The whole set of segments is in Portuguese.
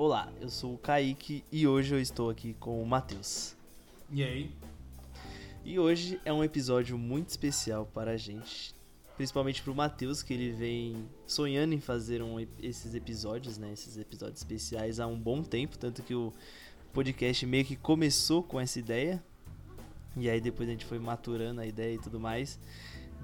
Olá, eu sou o Kaique e hoje eu estou aqui com o Matheus. E aí? E hoje é um episódio muito especial para a gente, principalmente para o Matheus, que ele vem sonhando em fazer um, esses episódios, né, esses episódios especiais há um bom tempo, tanto que o podcast meio que começou com essa ideia, e aí depois a gente foi maturando a ideia e tudo mais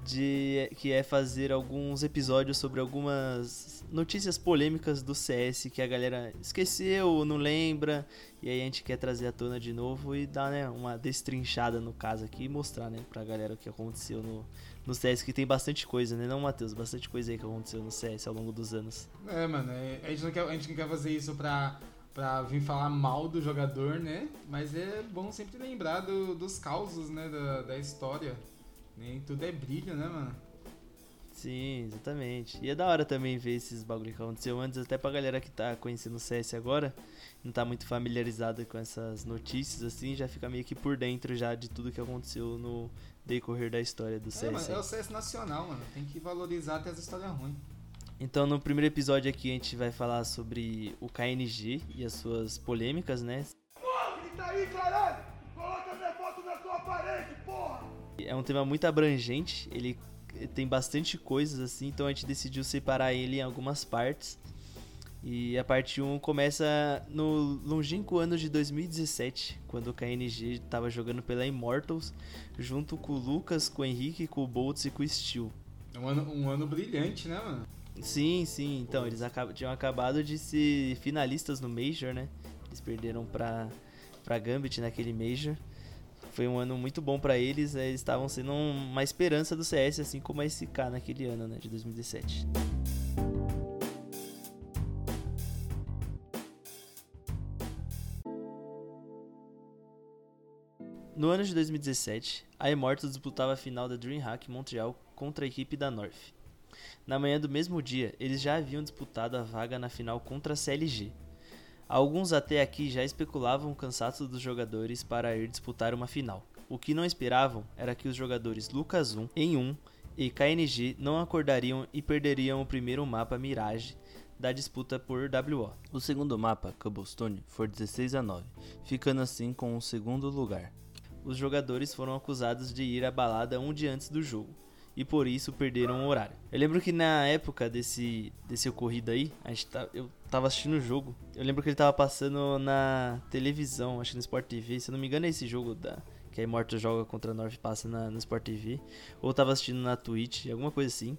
de que é fazer alguns episódios sobre algumas notícias polêmicas do CS que a galera esqueceu, não lembra, e aí a gente quer trazer à tona de novo e dar né, uma destrinchada no caso aqui e mostrar né, pra galera o que aconteceu no, no CS, que tem bastante coisa, né? Não, Matheus? Bastante coisa aí que aconteceu no CS ao longo dos anos. É, mano, é, a gente não quer, a gente não quer fazer isso pra, pra vir falar mal do jogador, né? Mas é bom sempre lembrar do, dos causos, né, da, da história. Nem tudo é brilho, né, mano? Sim, exatamente. E é da hora também ver esses bagulho que aconteceu antes, até pra galera que tá conhecendo o CS agora, não tá muito familiarizada com essas notícias, assim, já fica meio que por dentro já de tudo que aconteceu no decorrer da história do CS. É, mano, é o CS nacional, mano. Tem que valorizar até as histórias ruins. Então, no primeiro episódio aqui, a gente vai falar sobre o KNG e as suas polêmicas, né? Porra, grita aí, caralho! É um tema muito abrangente, ele tem bastante coisas assim, então a gente decidiu separar ele em algumas partes. E a parte 1 começa no longínquo ano de 2017, quando o KNG estava jogando pela Immortals, junto com o Lucas, com o Henrique, com o Boltz e com o Steel. Um ano, um ano brilhante, né, mano? Sim, sim. Então, eles acab tinham acabado de ser finalistas no Major, né? Eles perderam pra, pra Gambit naquele Major. Foi um ano muito bom para eles, né? eles estavam sendo uma esperança do CS, assim como a SK naquele ano, né, de 2017. No ano de 2017, a Immortals disputava a final da DreamHack Montreal contra a equipe da North. Na manhã do mesmo dia, eles já haviam disputado a vaga na final contra a CLG. Alguns até aqui já especulavam o cansaço dos jogadores para ir disputar uma final. O que não esperavam era que os jogadores Lucas 1 em 1 e KNG não acordariam e perderiam o primeiro mapa Mirage da disputa por WO. O segundo mapa, Cobblestone, foi 16 a 9, ficando assim com o segundo lugar os jogadores foram acusados de ir à balada um dia antes do jogo e por isso perderam o horário. Eu lembro que na época desse, desse ocorrido aí, a gente tá, eu tava assistindo o jogo. Eu lembro que ele tava passando na televisão, acho que no Sport TV. Se eu não me engano, é esse jogo da, que a Immortal joga contra a North passa na, no Sport TV. Ou tava assistindo na Twitch, alguma coisa assim.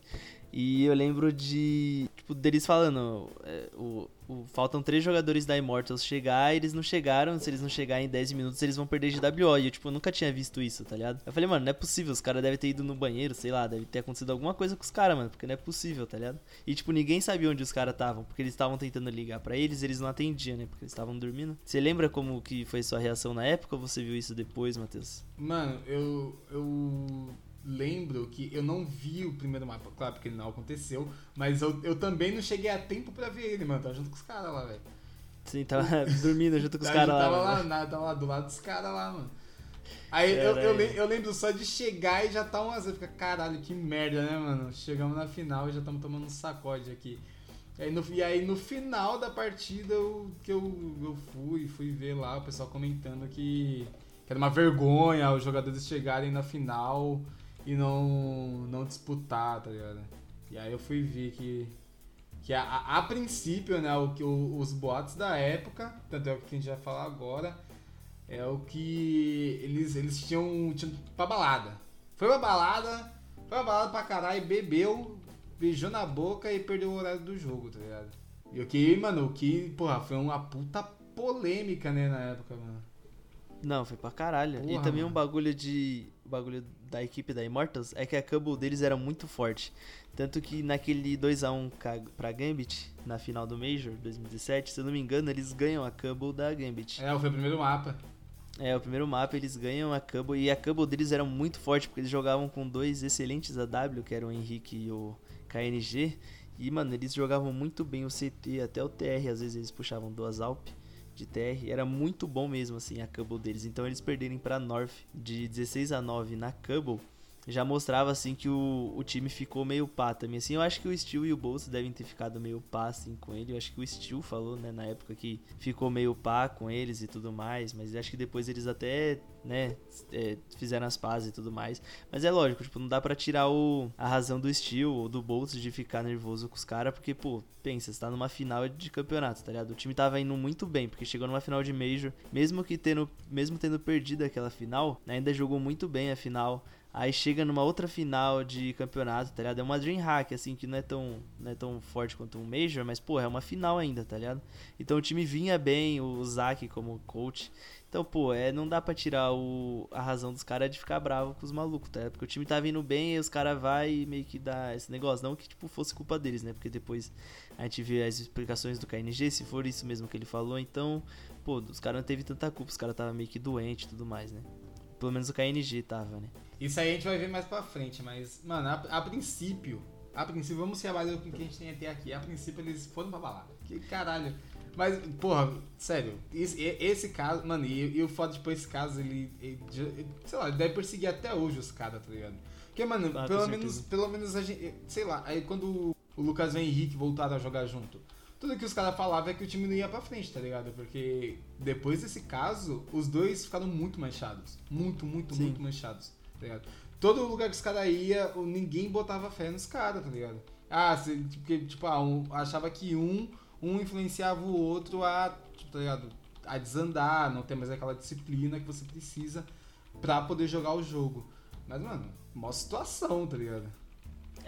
E eu lembro de. Tipo, deles falando. É, o, o, faltam três jogadores da Immortals chegar eles não chegaram. Se eles não chegarem em 10 minutos, eles vão perder de WO. E eu, tipo, nunca tinha visto isso, tá ligado? Eu falei, mano, não é possível. Os caras devem ter ido no banheiro, sei lá, deve ter acontecido alguma coisa com os caras, mano. Porque não é possível, tá ligado? E, tipo, ninguém sabia onde os caras estavam. Porque eles estavam tentando ligar para eles eles não atendiam, né? Porque eles estavam dormindo. Você lembra como que foi sua reação na época ou você viu isso depois, Matheus? Mano, eu. Eu lembro que eu não vi o primeiro mapa, claro, porque não aconteceu, mas eu, eu também não cheguei a tempo pra ver ele, mano. Tava junto com os caras lá, velho. Sim, tava dormindo junto com os caras lá. Tava lá, nada, tava lá do lado dos caras lá, mano. Aí eu, eu, eu, lembro só de chegar e já tá umas. Fica, caralho, que merda, né, mano? Chegamos na final e já estamos tomando um sacode aqui. E aí, no, e aí no final da partida eu, que eu, eu fui, fui ver lá o pessoal comentando que, que era uma vergonha os jogadores chegarem na final e não, não disputar, tá ligado? E aí eu fui ver que, que a, a, a princípio, né, o, o, os boatos da época, tanto é o que a gente vai falar agora, é o que eles, eles tinham, tinham pra balada. Foi pra balada, foi pra balada pra caralho, bebeu, beijou na boca e perdeu o horário do jogo, tá ligado? E o que, mano, o que, porra, foi uma puta polêmica, né, na época, mano. Não, foi pra caralho. Porra, e também mano. um bagulho de. Bagulho da equipe da Immortals é que a Cubble deles era muito forte. Tanto que naquele 2x1 pra Gambit, na final do Major 2017, se eu não me engano, eles ganham a Cubble da Gambit. É, foi o primeiro mapa. É, o primeiro mapa eles ganham a Cubble e a Cubble deles era muito forte porque eles jogavam com dois excelentes AW, que eram o Henrique e o KNG. E, mano, eles jogavam muito bem o CT, até o TR, às vezes eles puxavam duas Alp de TR. Era muito bom mesmo, assim, a Cubble deles. Então eles perderem pra North de 16 a 9 na Cubble já mostrava assim que o, o time ficou meio pá também. Assim, eu acho que o Steel e o Bolsa devem ter ficado meio pá assim com ele. Eu acho que o Steel falou, né, na época que ficou meio pá com eles e tudo mais, mas acho que depois eles até, né, é, fizeram as pazes e tudo mais. Mas é lógico, tipo, não dá para tirar o, a razão do Steel ou do Bolsa de ficar nervoso com os caras, porque, pô, pensa, você tá numa final de campeonato, tá ligado? O time tava indo muito bem, porque chegou numa final de Major, mesmo que tendo, mesmo tendo perdido aquela final, ainda jogou muito bem a final. Aí chega numa outra final de campeonato, tá ligado? É uma Dreamhack, assim, que não é tão, não é tão forte quanto um Major, mas, pô, é uma final ainda, tá ligado? Então o time vinha bem, o Zack como coach. Então, pô, é, não dá pra tirar o, a razão dos caras de ficar bravo com os malucos, tá? Porque o time tá vindo bem e os caras vai e meio que dá esse negócio. Não que, tipo, fosse culpa deles, né? Porque depois a gente vê as explicações do KNG, se for isso mesmo que ele falou, então, pô, os caras não teve tanta culpa, os caras tava meio que doente e tudo mais, né? Pelo menos o KNG tava, né? Isso aí a gente vai ver mais pra frente, mas, mano, a, a princípio, a princípio, vamos ser avaliar com o que a gente tem até aqui. A princípio eles foram pra balada. Que caralho. Mas, porra, sério, esse, esse caso, mano, e, e o foda, tipo, esse caso, ele, ele, sei lá, ele deve perseguir até hoje os caras, tá ligado? Porque, mano, ah, pelo, menos, pelo menos a gente, sei lá, aí quando o Lucas e o Henrique voltaram a jogar junto, tudo que os caras falavam é que o time não ia pra frente, tá ligado? Porque depois desse caso, os dois ficaram muito manchados. Muito, muito, Sim. muito manchados, tá ligado? Todo lugar que os caras iam, ninguém botava fé nos caras, tá ligado? Ah, porque, tipo, ah, um, achava que um, um influenciava o outro a, tipo, tá ligado? A desandar, não ter mais aquela disciplina que você precisa pra poder jogar o jogo. Mas, mano, mó situação, tá ligado?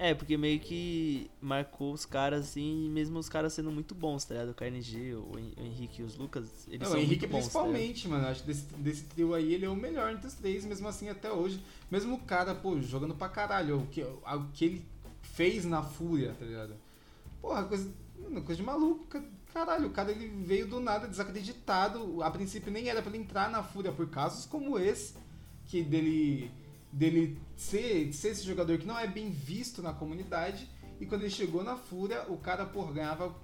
É, porque meio que marcou os caras assim, mesmo os caras sendo muito bons, tá ligado? O KNG, o Henrique e os Lucas, eles Não, são o Henrique muito bons, tá principalmente, tá mano. Acho que desse, desse trio aí ele é o melhor entre os três, mesmo assim até hoje. Mesmo o cara, pô, jogando pra caralho. O que, o que ele fez na Fúria, tá ligado? Porra, coisa, coisa de maluco. Caralho, o cara ele veio do nada, desacreditado. A princípio nem era pra ele entrar na Fúria por casos como esse, que dele dele ser, ser esse jogador que não é bem visto na comunidade. E quando ele chegou na Fúria, o cara, por ganhava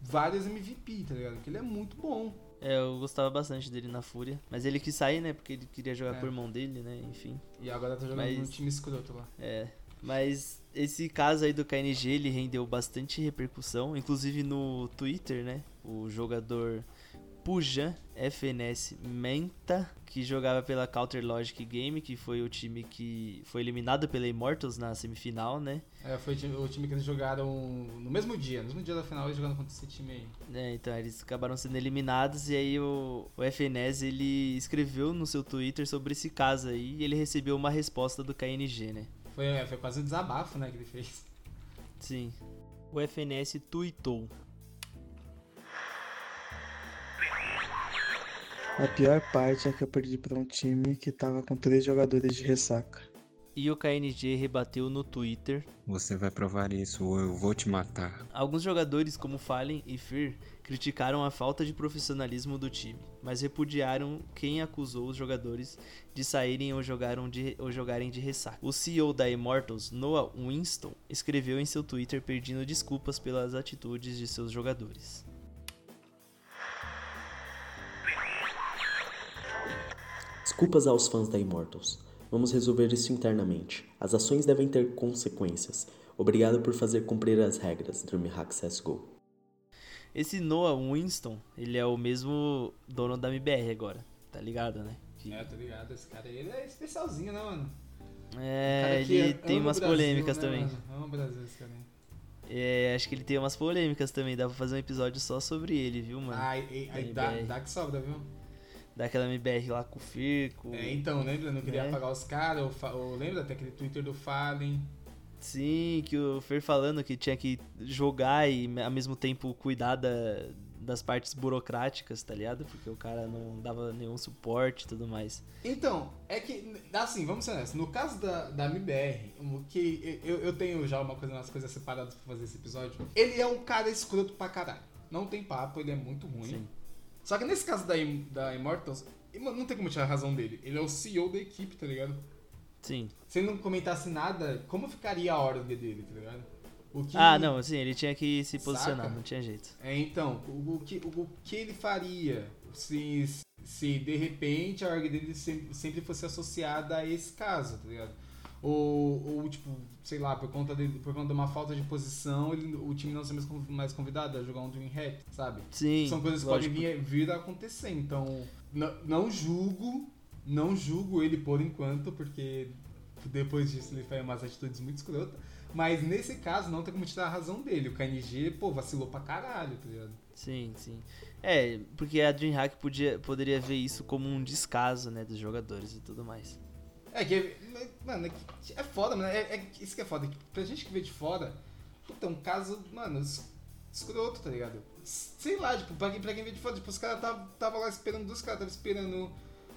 vários MVP, tá ligado? Porque ele é muito bom. É, eu gostava bastante dele na Fúria. Mas ele quis sair, né? Porque ele queria jogar é. com o irmão dele, né? Enfim. E agora tá jogando mas... no time escroto lá. É. Mas esse caso aí do KNG, ele rendeu bastante repercussão. Inclusive no Twitter, né? O jogador Pujan FNS Menta, que jogava pela Counter Logic Game, que foi o time que foi eliminado pela Immortals na semifinal, né? É, foi o time que eles jogaram no mesmo dia, no mesmo dia da final eles jogaram contra esse time aí. É, então eles acabaram sendo eliminados e aí o, o FNS ele escreveu no seu Twitter sobre esse caso aí e ele recebeu uma resposta do KNG, né? Foi, é, foi quase um desabafo, né, que ele fez. Sim. O FNS tweetou. A pior parte é que eu perdi para um time que tava com três jogadores de ressaca. E o KNG rebateu no Twitter. Você vai provar isso ou eu vou te matar. Alguns jogadores como Fallen e Fear criticaram a falta de profissionalismo do time, mas repudiaram quem acusou os jogadores de saírem ou, jogaram de, ou jogarem de ressaca. O CEO da Immortals, Noah Winston, escreveu em seu Twitter pedindo desculpas pelas atitudes de seus jogadores. Desculpas aos fãs da Immortals. Vamos resolver isso internamente. As ações devem ter consequências. Obrigado por fazer cumprir as regras, DreamHack CSGO. Esse Noah Winston, ele é o mesmo dono da MBR agora, tá ligado, né? Que... É, tá ligado. Esse cara ele é especialzinho, né, mano? É, ele tem umas Brasil, polêmicas né, também. Amo o Brasil esse cara. É, acho que ele tem umas polêmicas também. Dá pra fazer um episódio só sobre ele, viu, mano? Ah, aí dá, dá que sobra, viu? Daquela MBR lá com o Firco. É, então, lembra? Não queria né? apagar os caras. Lembra até aquele Twitter do Fallen? Sim, que o Fer falando que tinha que jogar e ao mesmo tempo cuidar da, das partes burocráticas, tá ligado? Porque o cara não dava nenhum suporte e tudo mais. Então, é que, assim, vamos ser honestos, no caso da, da MBR, que eu, eu tenho já uma coisa, umas coisas separadas pra fazer esse episódio, ele é um cara escroto pra caralho. Não tem papo, ele é muito ruim. Sim. Só que nesse caso da, da Immortals, não tem como tirar a razão dele. Ele é o CEO da equipe, tá ligado? Sim. Se ele não comentasse nada, como ficaria a ordem dele, tá ligado? Que... Ah, não, assim, ele tinha que se posicionar, Saca? não tinha jeito. É, então, o, o, que, o, o, que ele faria se, se de repente a ordem dele sempre, sempre fosse associada a esse caso, tá ligado? Ou, ou tipo, sei lá, por conta, de, por conta de uma falta de posição, ele, o time não ser mais, con- mais convidado a jogar um Dream Hack, sabe? Sim. São coisas que lógico. podem vir, vir a acontecer. Então, não, não julgo, não julgo ele por enquanto, porque depois disso ele faz umas atitudes muito escrotas. Mas nesse caso, não tem como tirar a razão dele. O KNG, pô, vacilou pra caralho, tá ligado? Sim, sim. É, porque a DreamHack podia, poderia ver isso como um descaso, né, dos jogadores e tudo mais. É que, mano, é, que é foda, mano. É, é isso que é foda. que Pra gente que vê de fora, puta, é um caso, mano, es- escroto, tá ligado? Sei lá, tipo, pra quem, pra quem vê de fora, tipo, os caras tava, tava lá esperando, os caras tava esperando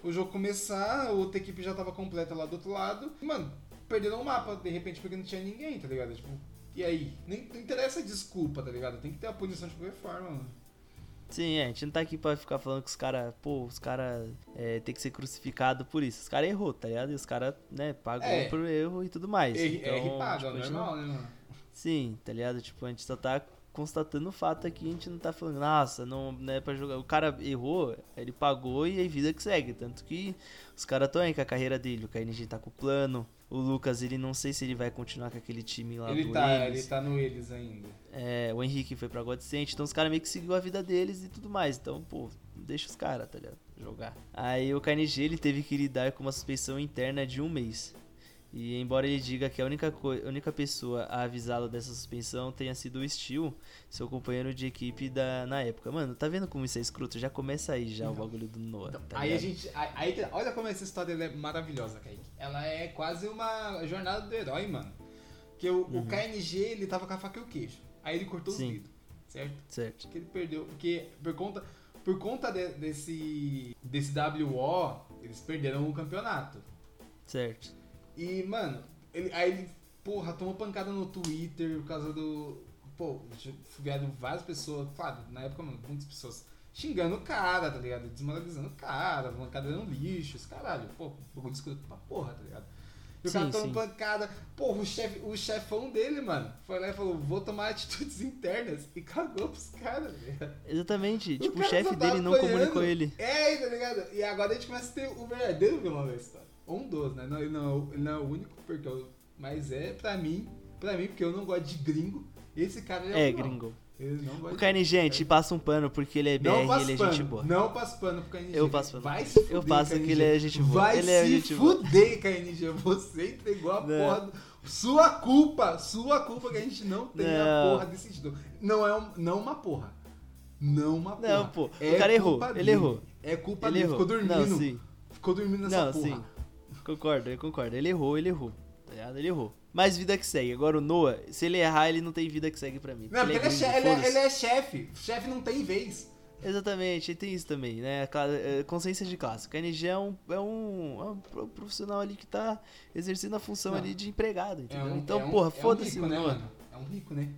o jogo começar, outra equipe já tava completa lá do outro lado. E, mano, perderam o mapa, de repente, porque não tinha ninguém, tá ligado? Tipo, e aí? Nem, não interessa a desculpa, tá ligado? Tem que ter a punição de qualquer forma, mano. Sim, é, a gente não tá aqui pra ficar falando que os caras, pô, os caras é, tem que ser crucificado por isso. Os caras errou, tá ligado? E os caras, né, pagou É. por erro e tudo mais. R, então, R paga, tipo, normal, né, mano? Sim, tá ligado? Tipo, a gente só tá constatando o fato aqui, a gente não tá falando, nossa, não, não é pra jogar. O cara errou, ele pagou e aí vida que segue. Tanto que os caras estão aí com a carreira dele, o KNG tá com o plano. O Lucas, ele não sei se ele vai continuar com aquele time lá Ele do tá, Eles. ele tá no eles ainda. É, o Henrique foi pra Godsent, então os caras meio que seguiu a vida deles e tudo mais. Então, pô, deixa os caras, tá ligado? Jogar. Aí o KNG ele teve que lidar com uma suspensão interna de um mês. E embora ele diga que a única, a única pessoa a avisá-lo dessa suspensão tenha sido o Steel, seu companheiro de equipe da, na época. Mano, tá vendo como isso é escroto? Já começa aí já o bagulho do Noah. Então, tá aí a ligado? gente. Aí, que- olha como essa história é maravilhosa, Kaique. Ela é quase uma jornada do herói, mano. Que o, o KNG, ele tava com a faca e o queijo. Aí ele cortou Uhum. Sim. os dedos, certo? Certo. Que ele perdeu. Porque por conta, por conta de- desse. desse WO, eles perderam o campeonato. Certo. E, mano, ele, aí ele, porra, tomou pancada no Twitter por causa do. Pô, vieram várias pessoas, claro, na época, mano, muitas pessoas xingando o cara, tá ligado? Desmoralizando o cara, o cara era um lixo, esse caralho. Pô, bagulho escroto pra porra, tá ligado? E o cara Sim, tomou sim. pancada. Porra, o, chefe, o chefão dele, mano, foi lá e falou: vou tomar atitudes internas e cagou pros caras, tá ligado? Exatamente. Tipo, o cara chefe tá dele não apanhando. comunicou ele. É, tá ligado? E agora a gente começa a ter o verdadeiro vilão da história. Um dos, né? Não, ele, não, é o- ele não é o único, porque eu, mas é pra mim, pra mim, porque eu não gosto de gringo, esse cara é, É, o gringo. Ele não gosta O a gente passa um pano porque ele é BR e ele é pano, gente boa. Não passo pano pro KNG. Eu passo pano. Vai se fuder, Eu passo KNG. que ele é gente boa. Vai Ele é se gente boa. fuder, KNG. Você entregou a Não. porra. do- Sua culpa, sua culpa que a gente não tem a Não. porra desse título. Não é um, não uma porra. Não uma porra. Não, pô, o É cara errou, culpa ele dele. errou. É culpa Ele dele. errou. Ficou dormindo. Não, sim. Ficou dormindo nessa Não, porra. sim. Concordo, eu concordo. Ele errou, ele errou. Tá ligado? Ele errou. Mas vida que segue. Agora o Noah, se ele errar, ele não tem vida que segue pra mim. Não, porque ele é, gringo, chefe, ele, é, foda-se. ele é chefe. Chefe não tem vez. Exatamente, tem isso também, né? É, Consciência de classe. O KNG é um, é, um, é um pro- profissional ali que tá exercendo a função Não. ali de empregado, É entendeu? um, então, é um- porra, é um foda-se rico, o né, mano? É um rico, né?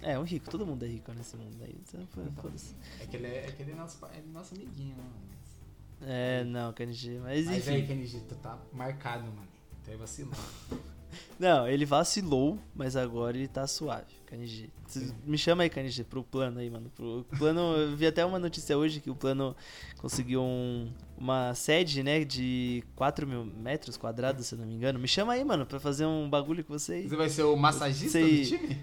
É, um rico, todo mundo é rico nesse mundo aí. Então, pô, foda-se. É que ele é, é, que ele é nosso, ele é nosso amiguinho, né, mano? É, não, KNG, mas Mas enfim. aí, KNG, tu tá marcado, mano. Então aí vacilou. Não, ele vacilou, mas agora ele tá suave. Cê- Me chama aí, KNG, pro plano aí, mano. Pro plano, eu vi até uma notícia hoje que o plano conseguiu um- uma sede, né, de 4 mil metros quadrados, se eu não me engano. Me chama aí, mano, pra fazer um bagulho com vocês. Você vai ser o massagista do time?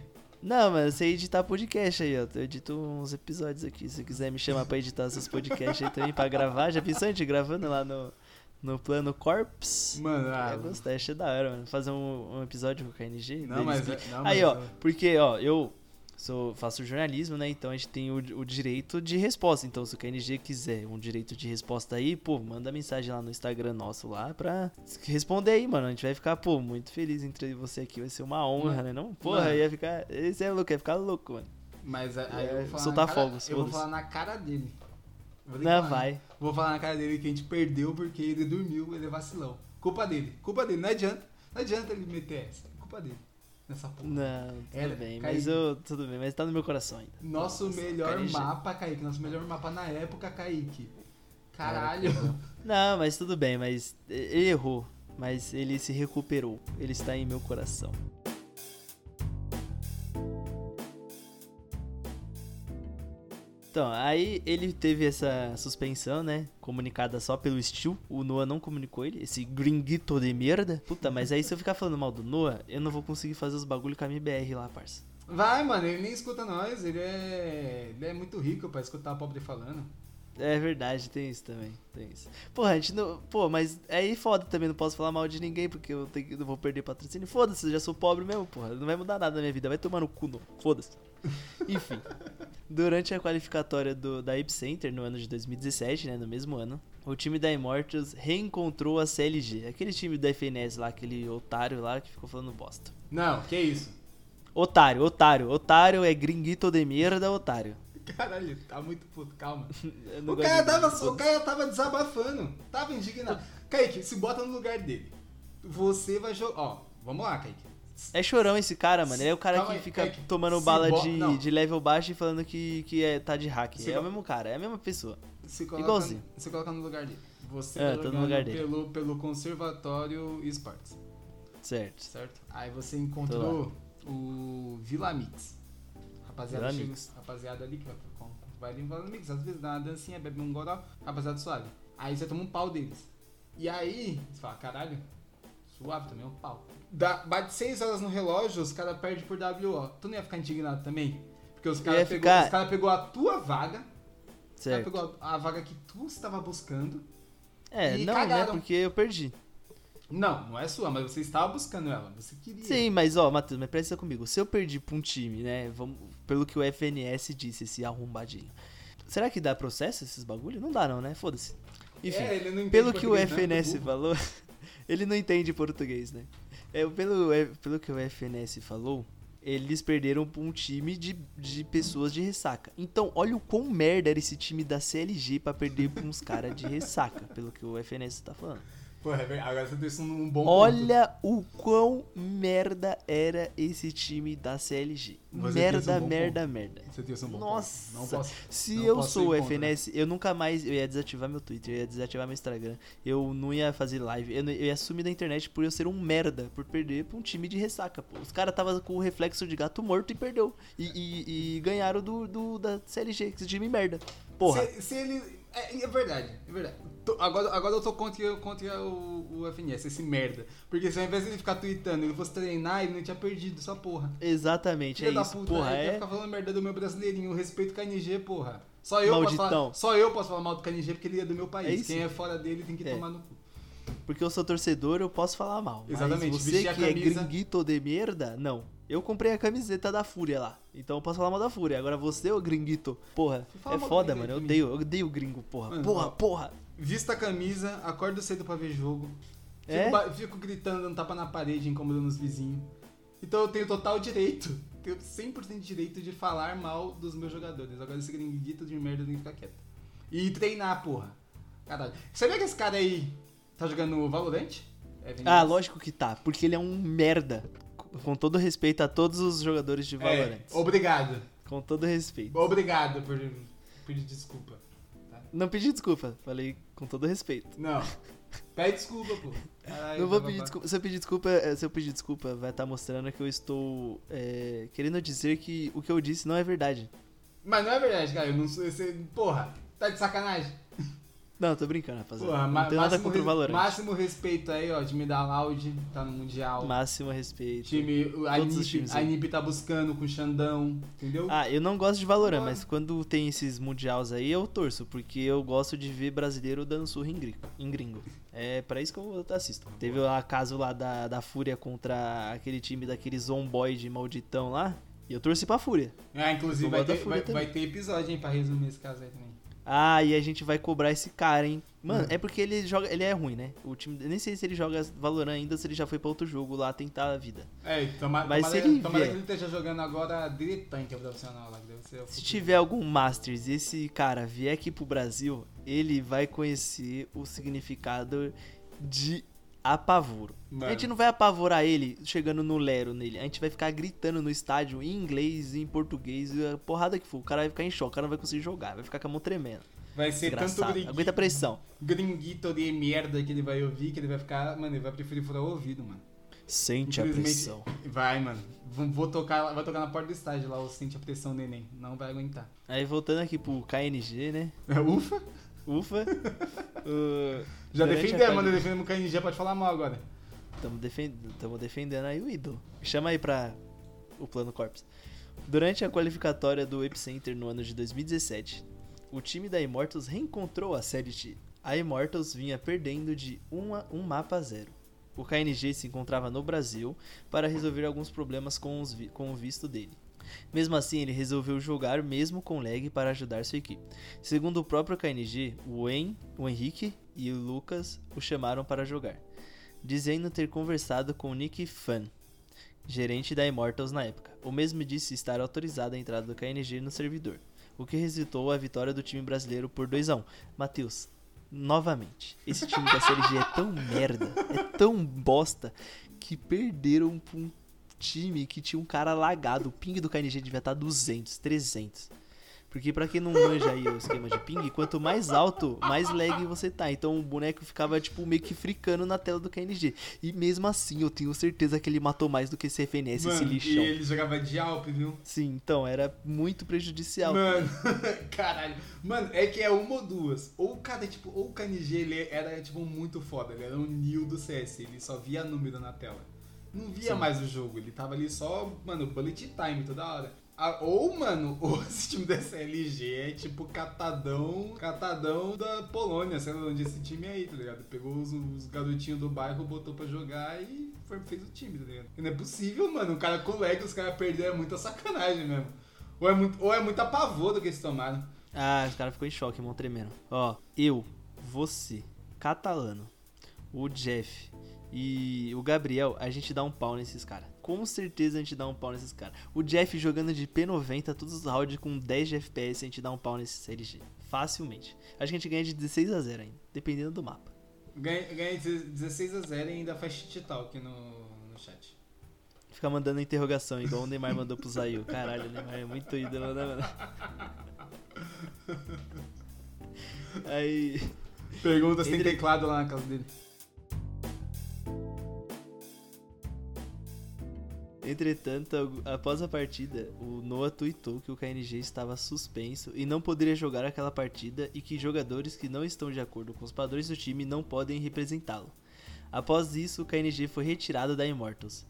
Não, mas eu sei editar podcast aí, ó. Eu edito uns episódios aqui. Se quiser me chamar pra editar seus podcasts aí também, pra gravar. Já pensou a gente gravando lá no, no plano Corps? Mano, ah, eu gostei, achei da hora, mano. Fazer um, um episódio com o KNG. Não, mas, que- não, Aí, mas- ó, porque, ó, eu sou, faço jornalismo, né? Então a gente tem o, o direito de resposta. Então, se o KNG quiser um direito de resposta aí, pô, manda mensagem lá no Instagram nosso lá pra responder aí, mano. A gente vai ficar, pô, muito feliz entre você aqui. Vai ser uma honra, né? Não? Porra, mano. ia ficar. Esse é louco, ia ficar louco, mano. Mas aí É, eu vou falar soltar cara, fogos, Eu vou falar na cara dele. Vou Não, falar, vai. Vou falar na cara dele que a gente perdeu porque ele dormiu, ele é vacilão. Culpa dele. Culpa dele. Não adianta. Não adianta ele meter essa. Culpa dele. Nessa porra. Não, tudo Era, bem, Kaique. mas eu. Tudo bem, mas tá no meu coração ainda. Nosso Nossa, melhor KNG. mapa, Kaique. Nosso melhor mapa na época, Kaique. Caralho. Não, mas tudo bem, mas ele errou. Mas ele se recuperou. Ele está em meu coração. Então, aí ele teve essa suspensão, né? Comunicada só pelo Steel. O Noah não comunicou ele, esse gringuito de merda. Puta, mas aí se eu ficar falando mal do Noah, eu não vou conseguir fazer os bagulho com a MBR lá, parça. Vai, mano, ele nem escuta nós, ele é. Ele é muito rico pra escutar o pobre falando. É verdade, tem isso também. Tem isso. Porra, a gente não. Pô, mas aí foda também, não posso falar mal de ninguém, porque eu tenho, não vou perder patrocínio. Foda-se, eu já sou pobre mesmo, porra. Não vai mudar nada na minha vida. Vai tomar no cu, não. Foda-se. Enfim. Durante a qualificatória do, da Epicenter no ano de 2017, né? No mesmo ano, o time da Immortals reencontrou a CLG. Aquele time da FNS lá, aquele otário lá que ficou falando bosta. Não, que isso? Otário, otário. Otário é gringuito de merda, otário. Caralho, tá muito puto, calma. O cara, de- tava, o cara tava desabafando, tava indignado. Kaique, se bota no lugar dele. Você vai jogar. Ó, vamos lá, Kaique. É chorão esse cara, mano. Ele é o cara Calma que aí, fica tomando bala bo- de, não. de level baixo e falando que, que é, tá de hack. Se é o mesmo cara, é a mesma pessoa. Se coloca, Igualzinho. Se coloca no lugar dele. Você É, tá jogando lugar dele. Pelo, pelo Conservatório Esportes, Certo. certo? Aí você encontrou o Vila Mix. Rapaziada, Vila chega- Mix. rapaziada ali que vai, vai ali no Vila Mix. Às vezes dá uma dancinha, bebe um goró. Rapaziada suave. Aí você toma um pau deles. E aí, você fala, caralho, suave também é um pau. Dá, bate 6 horas no relógio, os caras perdem por WO. Tu não ia ficar indignado também? Porque os caras pegou, ficar- os cara pegou a tua vaga, os caras Certo. pegou a, a vaga que tu estava buscando. É, E não, né? cagaram. Porque eu perdi. Não, não é sua, mas você estava buscando ela. Você queria. Sim, mas ó, Matheus, mas presta comigo. Se eu perdi pra um time, né? Vamos, pelo que o FNS disse, esse arrombadinho. Será que dá processo esses bagulho? Não dá, não, né? Foda-se. Enfim. É, ele não entende Pelo que o né? FNS Burro. falou, ele não entende português, né? É, pelo, é, pelo que o FNS falou, eles perderam pra um time de, de pessoas de ressaca. Então, olha o quão merda era esse time da CLG pra perder pra uns caras de ressaca, pelo que o FNS tá falando. Porra, é agora você deu isso num bom ponto. Olha o quão merda era esse time da CLG. Você merda, tem um merda, merda. Você deu isso num bom Nossa, ponto. Não posso, se não eu sou o contra. FNS, eu nunca mais. Eu ia desativar meu Twitter, eu ia desativar meu Instagram. Eu não ia fazer live. Eu, não- eu ia sumir da internet por eu ser um merda, por perder pra um time de ressaca, pô. Os caras tava com o reflexo de gato morto e perdeu. E, e- e ganharam do, do- da CLG, esse time merda. Porra. Se, se ele. É, é verdade, é verdade. Tô- agora, agora eu tô contra, contra o, o FNS, esse merda. Porque se ao invés de ele ficar tweetando, ele fosse treinar, ele não tinha perdido essa porra. Exatamente, Filha é da isso. puta, porra, ele é. ficar falando merda do meu brasileirinho. Respeito KNG, porra. Só eu, posso falar, só eu posso falar mal do KNG porque ele é do meu É país. isso. Quem é fora dele tem que É. tomar no cu. Porque eu sou torcedor, eu posso falar mal. Exatamente, Mas você que é camisa- gringuito de merda, não. Eu comprei a camiseta da Fúria lá. Então eu posso falar mal da Fúria. Agora você, ô gringuito, porra, é foda, mano. Eu odeio, eu odeio gringo, porra. Mano, porra, ó. porra. Vista a camisa, acordo cedo pra ver jogo. Fico, É? fico gritando, dando tapa na parede, incomodando os vizinhos. Então eu tenho total direito, tenho 100% de direito de falar mal dos meus jogadores. Agora esse gringuito de merda tem que ficar quieto. E treinar, porra. Caralho. Sabia que esse cara aí tá jogando Valorant? É? Ah, lógico que tá. Porque ele é um merda. Com todo respeito a todos os jogadores de Valorant. É, obrigado. Com todo respeito. Obrigado por pedir desculpa. tá? Não pedi desculpa. Falei com todo respeito. Não. Pede desculpa, pô. Caralho, Não vou bababá. pedir desculpa. Se eu pedir desculpa, eh, se eu pedir desculpa, vai estar mostrando que eu estou eh, querendo dizer que o que eu disse não é verdade. Mas não é verdade, cara. Eu não sou. Você, porra, tá de sacanagem? Não, tô brincando, rapaziada. Porra, não tenho nada contra o Valorant. máximo respeito aí, ó. Time da Loud tá no Mundial. Máximo respeito. Time, a NIP, a. NIP tá buscando com o Xandão, entendeu? Ah, eu não gosto de Valorant, mas quando tem esses mundiais aí, eu torço, porque eu gosto de ver brasileiro dando surra em gringo. Em gringo. É pra isso que eu assisto. Teve o caso lá da, da Fúria contra aquele time daquele zomboide malditão lá, e eu torci pra Fúria. Ah, inclusive vai ter, vai, vai ter episódio, hein, pra resumir esse caso aí também. Ah, e a gente vai cobrar esse cara, hein? Mano, Hum. é porque ele joga. Ele é ruim, né? O time. Nem sei se ele joga Valorant ainda, se ele já foi pra outro jogo lá tentar a vida. É, toma, Mas tomara, se ele tomara vier- que ele esteja jogando agora é profissional lá, que deve ser Se tiver algum Masters e esse cara vier aqui pro Brasil, ele vai conhecer o significado de apavoro. Mano. A gente não vai apavorar ele chegando no Lero nele. A gente vai ficar gritando no estádio em inglês, em português, a porrada que for. O cara vai ficar em choque, o cara não vai conseguir jogar, vai ficar com a mão tremendo. Vai ser tanto gringuito, Aguenta a pressão. gringuito de merda que ele vai ouvir, que ele vai ficar, mano, ele vai preferir furar o ouvido, mano. Sente a pressão. Vai, mano. Vou, vou tocar, vai tocar na porta do estádio lá, o sente a pressão neném. Não vai aguentar. Aí voltando aqui pro KNG, né? Ufa! Ufa. uh, Já a defendemos, quali- mano. Defendemos o KNG, pode falar mal agora. Estamos defendendo, defendendo aí o ídolo. Chama aí pra o plano Corps. Durante a qualificatória do Epicenter no ano de 2017, o time da Immortals reencontrou a Série T. A Immortals vinha perdendo de 1 a 1 mapa a 0. O KNG se encontrava no Brasil para resolver alguns problemas com, os com o visto dele. Mesmo assim, ele resolveu jogar mesmo com lag para ajudar sua equipe. Segundo o próprio KNG, o, En, o Henrique e o Lucas o chamaram para jogar dizendo ter conversado com Nick Fan, gerente da Immortals na época. O mesmo disse estar autorizado a entrada do KNG no servidor, o que resultou a vitória do time brasileiro por 2 a 1 Matheus, novamente, esse time da Série G é tão merda, é tão bosta, que perderam um time que tinha um cara lagado. O ping do KNG devia estar 200, 300. Porque pra quem não manja aí o esquema de ping, quanto mais alto, mais lag você tá. Então o boneco ficava tipo meio que fricando na tela do KNG. E mesmo assim, eu tenho certeza que ele matou mais do que esse FNS, esse mano, e lixão. ele jogava de Alp, viu? Sim, então era muito prejudicial. Mano, caralho. Mano, é que é uma ou duas. Ou o cara, tipo, ou o KNG ele era, tipo, muito foda. Ele era um Neo do CS. Ele só via número na tela. Não via Sim. mais o jogo. Ele tava ali só, mano, bullet time toda hora. Ah, ou, mano, ou esse time da SLG é tipo catadão, catadão da Polônia, sei lá onde esse time é aí, tá ligado? Pegou os, os garotinhos do bairro, botou pra jogar e foi- fez o time, tá ligado? E não é possível, mano, um cara com lag, os caras perderam é muita sacanagem mesmo. Ou é, muito, ou é muito apavoro que eles tomaram. Ah, os caras ficou em choque, mão tremendo. Ó, eu, você, Catalano, o Jeff e o Gabriel, a gente dá um pau nesses caras. Com certeza a gente dá um pau nesses caras. O Jeff jogando de P90, todos os rounds com 10 de FPS, a gente dá um pau nesse CLG. Facilmente. Acho que a gente ganha de 16 a 0 ainda, dependendo do mapa. Ganha, ganha 16 a 0 e ainda faz shit talk no, no chat. Fica mandando interrogação, igual o Neymar mandou pro Zayu. Caralho, o Neymar é muito ídolo, né, mano? Aí. Pergunta se tem teclado lá na casa dele. Entretanto, após a partida, o Noah tweetou que o KNG estava suspenso e não poderia jogar aquela partida e que jogadores que não estão de acordo com os padrões do time não podem representá-lo. Após isso, o KNG foi retirado da Immortals.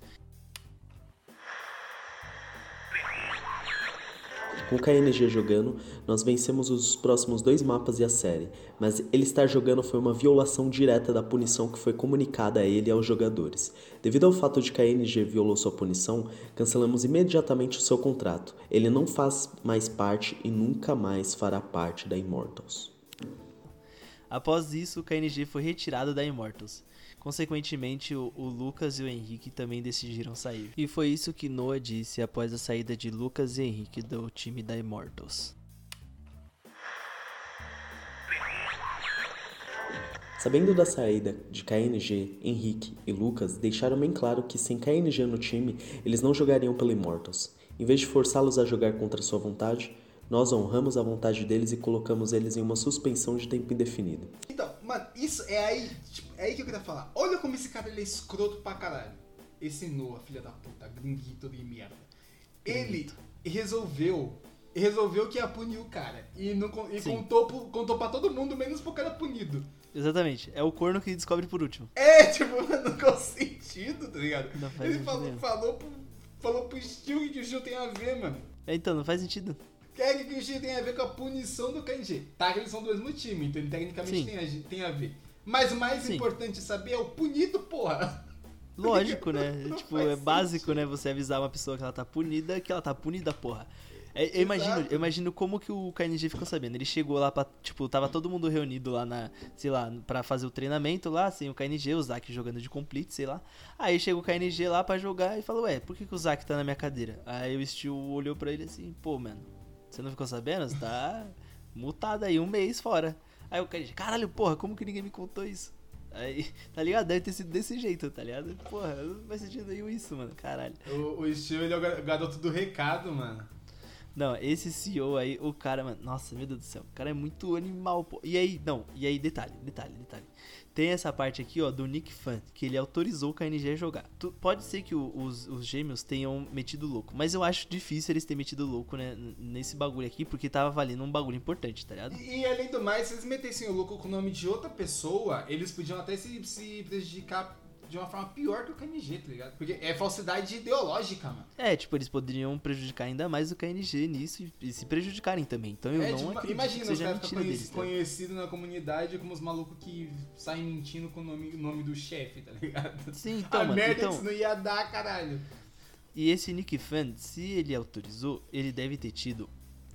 Com KNG jogando, nós vencemos os próximos dois mapas e a série, mas ele estar jogando foi uma violação direta da punição que foi comunicada a ele e aos jogadores. Devido ao fato de KNG violou sua punição, cancelamos imediatamente o seu contrato. Ele não faz mais parte e nunca mais fará parte da Immortals. Após isso, KNG foi retirado da Immortals. Consequentemente, o, o Lucas e o Henrique também decidiram sair. E foi isso que Noah disse após a saída de Lucas e Henrique do time da Immortals. Sabendo da saída de KNG, Henrique e Lucas, deixaram bem claro que sem KNG no time, eles não jogariam pela Immortals. Em vez de forçá-los a jogar contra sua vontade, nós honramos a vontade deles e colocamos eles em uma suspensão de tempo indefinido. Então, mano, isso é aí, tipo, é aí que eu queria falar. Olha como esse cara ele é escroto pra caralho. Esse Noah, filha da puta, gringuito de merda. Ele resolveu, resolveu que ia punir o cara. E, não, e Sim. contou, contou pra todo mundo, menos pro cara punido. Exatamente, é o corno que descobre por último. É, tipo, não faz sentido, tá ligado? Não faz Ele sentido falou, nenhum. falou, pro, falou pro Steel que o Steel tem a ver, mano. É, Então, não faz sentido. Que é que o Steel tem a ver com a punição do KNG? Tá, que eles são do mesmo time, então ele tecnicamente Sim. tem a, tem a ver. Mas o mais Sim. importante saber é o punido, porra. Lógico, né? Não tipo, é básico, sentido. né? Você avisar uma pessoa que ela tá punida, que ela tá punida, porra. É, eu, imagino, eu imagino como que o KNG ficou sabendo. Ele chegou lá pra. Tipo, tava todo mundo reunido lá na. Sei lá, pra fazer o treinamento lá, assim, o KNG, o Zack jogando de complete, sei lá. Aí chega o KNG lá pra jogar e falou, ué, por que, que o Zack tá na minha cadeira? Aí o Steel olhou pra ele assim, pô, mano, você não ficou sabendo? Você tá mutado aí, um mês fora. Aí o KNG, caralho, porra, como que ninguém me contou isso? Aí, tá ligado? Deve ter sido desse jeito, tá ligado? Porra, não faz sentido nenhum isso, mano. Caralho. O, o Steel, ele é o gar- garoto do recado, mano. Não, esse CEO aí, o cara, mano, nossa, meu Deus do céu, o cara é muito animal, pô. E aí, não, e aí, detalhe, detalhe, detalhe. Tem essa parte aqui, ó, do Nick Fan, que ele autorizou o KNG jogar. Tu, pode ser que o, os, os gêmeos tenham metido louco, mas eu acho difícil eles terem metido louco, né, nesse bagulho aqui, porque tava valendo um bagulho importante, tá ligado? E, e além do mais, se eles metessem o louco com o nome de outra pessoa, eles podiam até se, se prejudicar de uma forma pior que o KNG, tá ligado? Porque é falsidade ideológica, mano. É, tipo, eles poderiam prejudicar ainda mais o KNG nisso e, e se prejudicarem também. Então eu É, não tipo, acredito imagina, que seja mentira conheci- deles. tá na comunidade como os malucos que saem mentindo com o nome, nome do chefe, tá ligado? Sim, então, a mano, merda então- que isso não ia dar, caralho. E esse Nick Fan, se ele autorizou, ele deve ter tido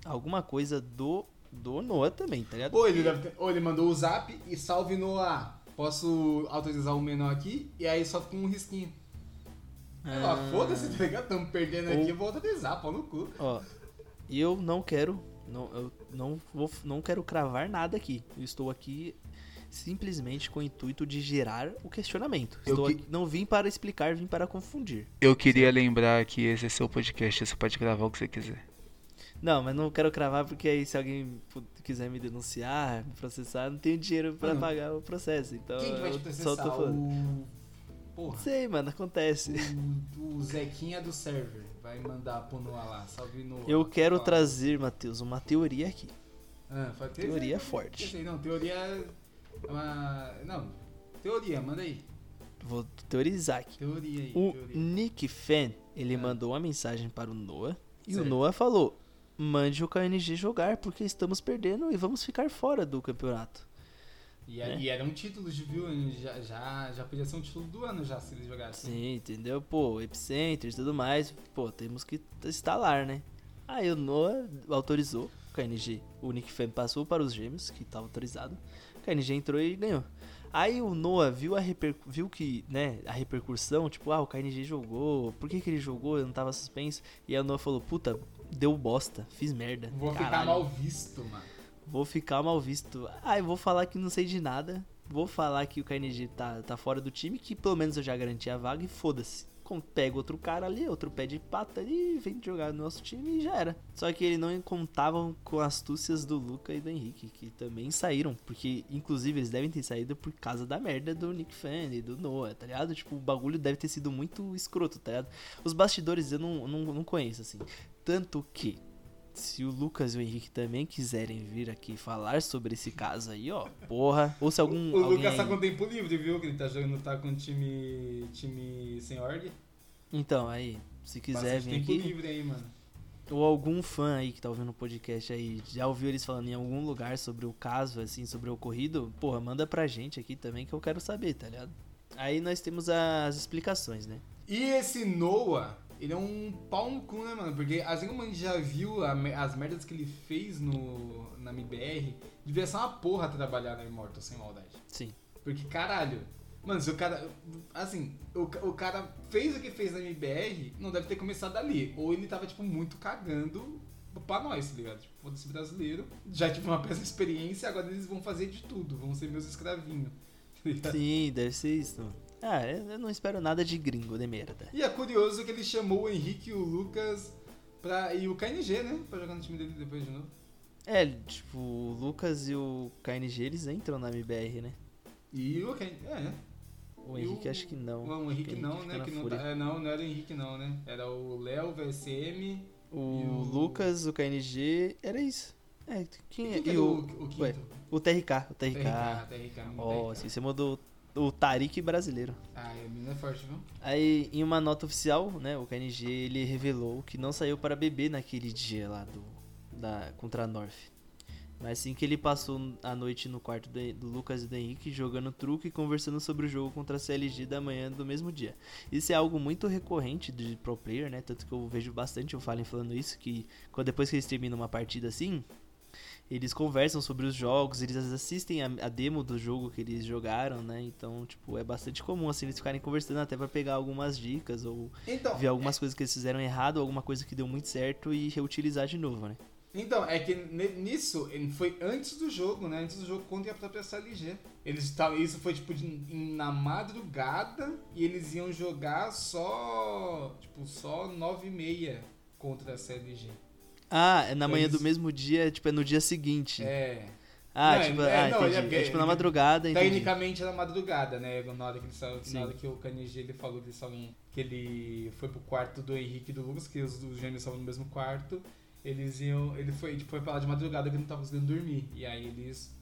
alguma coisa do, do Noah também, tá ligado? Ou ele, deve ter- ou ele mandou o zap e salve no A. Posso autorizar o menor aqui? E aí só com um risquinho. Ah, Ah. foda-se, tá ligado? Tamo perdendo aqui, Ou- eu vou autorizar, pau no cu. Ó, eu não quero, não, eu não vou, não quero cravar nada aqui. Eu estou aqui simplesmente com o intuito de gerar o questionamento. Estou que- aqui- não vim para explicar, vim para confundir. Eu queria lembrar que esse é seu podcast, você pode gravar o que você quiser. Não, mas não quero cravar porque aí se alguém quiser me denunciar, me processar, não tenho dinheiro pra Mano, pagar o processo. Então Quem que vai te processar? só tô falando. O... Porra. Sei, mano, acontece. O, o Zequinha do server vai mandar pro Noah lá. Salve Noah. Eu quero Fala. trazer, Matheus, uma teoria aqui. Ah, fala- Teoria forte. Eu sei, Não, teoria. é Uma... Não, teoria, manda aí. Vou teorizar aqui. Teoria aí. O teoria. Nick Fan, ele Ah. mandou uma mensagem para o Noah e Certo. o Noah falou: "Mande o KNG jogar porque estamos perdendo e vamos ficar fora do campeonato". E, né? e era um título, viu? Já, já, já podia ser um título do ano já, se eles jogassem. Sim, entendeu? Pô, Epicenter e tudo mais, pô, temos que instalar, né? Aí o Noah autorizou o KNG. O Nick Fan passou para os gêmeos, que estava autorizado. O KNG entrou e ganhou. Aí o Noah viu, a viu que, né, a repercussão, tipo, ah, o KNG jogou, por que, que ele jogou? Eu não tava suspenso. E aí o Noah falou, puta, deu bosta, fiz merda. Vou ficar caralho. mal visto, mano. Vou ficar mal visto. Ah, eu vou falar que não sei de nada. Vou falar que o KNG tá, tá fora do time, que pelo menos eu já garanti a vaga e foda-se. Com- Pega outro cara ali, outro pé de pata ali, vem jogar no nosso time e já era. Só que ele não contavam com astúcias do Luca e do Henrique, que também saíram. Porque, inclusive, eles devem ter saído por causa da merda do Nick Fan e do Noah, tá ligado? Tipo, o bagulho deve ter sido muito escroto, tá ligado? Os bastidores eu não, não, não conheço, assim. Tanto que, se o Lucas e o Henrique também quiserem vir aqui falar sobre esse caso aí, ó, porra. Ou se algum. O alguém Lucas tá com tempo livre, viu? Que ele tá jogando, tá com time, time sem org. Então, aí, se quiser vir tempo aqui. livre aí, mano. Ou algum fã aí que tá ouvindo o podcast aí, já ouviu eles falando em algum lugar sobre o caso, assim, sobre o ocorrido, porra, manda pra gente aqui também que eu quero saber, tá ligado? Aí nós temos as explicações, né? E esse Noah, ele é um pau no cu, né, mano? Porque assim como a gente já viu a as merdas que ele fez no, na MBR, devia ser uma porra trabalhar na Immortal, sem maldade. Sim. Porque, caralho, mano, se o cara. Assim, o, o cara fez o que fez na MBR, não deve ter começado ali. Ou ele tava, tipo, muito cagando pra nós, tá ligado? Tipo, foda-se brasileiro. Já tive uma péssima experiência, agora eles vão fazer de tudo, vão ser meus escravinhos. tá? Sim, deve ser isso. Ah, eu não espero nada de gringo de merda. E é curioso que ele chamou o Henrique e o Lucas pra, e o KNG, né? Pra jogar no time dele depois de novo. É, tipo, o Lucas e o KNG, eles entram na MBR, né? E o KNG, é, né? O E Henrique o- acho que não. Não, o Henrique que não, né? Que não, tá, é, não, não era o Henrique não, né? Era o Léo, o VSM. O, E o- Lucas, o KNG, era isso. É, quem é? Quem que E o, o, o quinto? ué, o TRK, o TRK. TRK, TRK. Ó, TRK. assim, você mandou o Tarik brasileiro. Ah, o menino é forte, viu? Aí, em uma nota oficial, né, o KNG, ele revelou que não saiu para beber naquele dia lá do, da, contra a North. Mas sim que ele passou a noite no quarto do, do Lucas e do Henrique jogando truque e conversando sobre o jogo contra a CLG da manhã do mesmo dia. Isso é algo muito recorrente de pro player, né? Tanto que eu vejo bastante o Fallen falando isso, que quando, depois que eles terminam uma partida assim, eles conversam sobre os jogos, eles assistem a, a demo do jogo que eles jogaram, né? Então, tipo, é bastante comum assim eles ficarem conversando até pra pegar algumas dicas ou Então, ver algumas coisas que eles fizeram errado, alguma coisa que deu muito certo e reutilizar de novo, né? Então, é que nisso, foi antes do jogo, né? Antes do jogo contra a própria CLG. Eles estavam, isso foi tipo de- na madrugada e eles iam jogar só, tipo, só 9 e meia contra a CLG. Ah, é na manhã Eles- do mesmo dia, tipo, é no dia seguinte. É. Ah, Não, tipo, é- ah, não, entendi. é- É, tipo na madrugada, entendi. Tecnicamente era madrugada, né? Na hora que, eles, na hora que o Kaniji ele falou que eles estavam. que ele foi pro quarto do Henrique e do Lucas, que os, os gêmeos estavam no mesmo quarto. Eles iam. Ele foi, tipo, foi pra lá de madrugada que ele não tava conseguindo dormir. E aí eles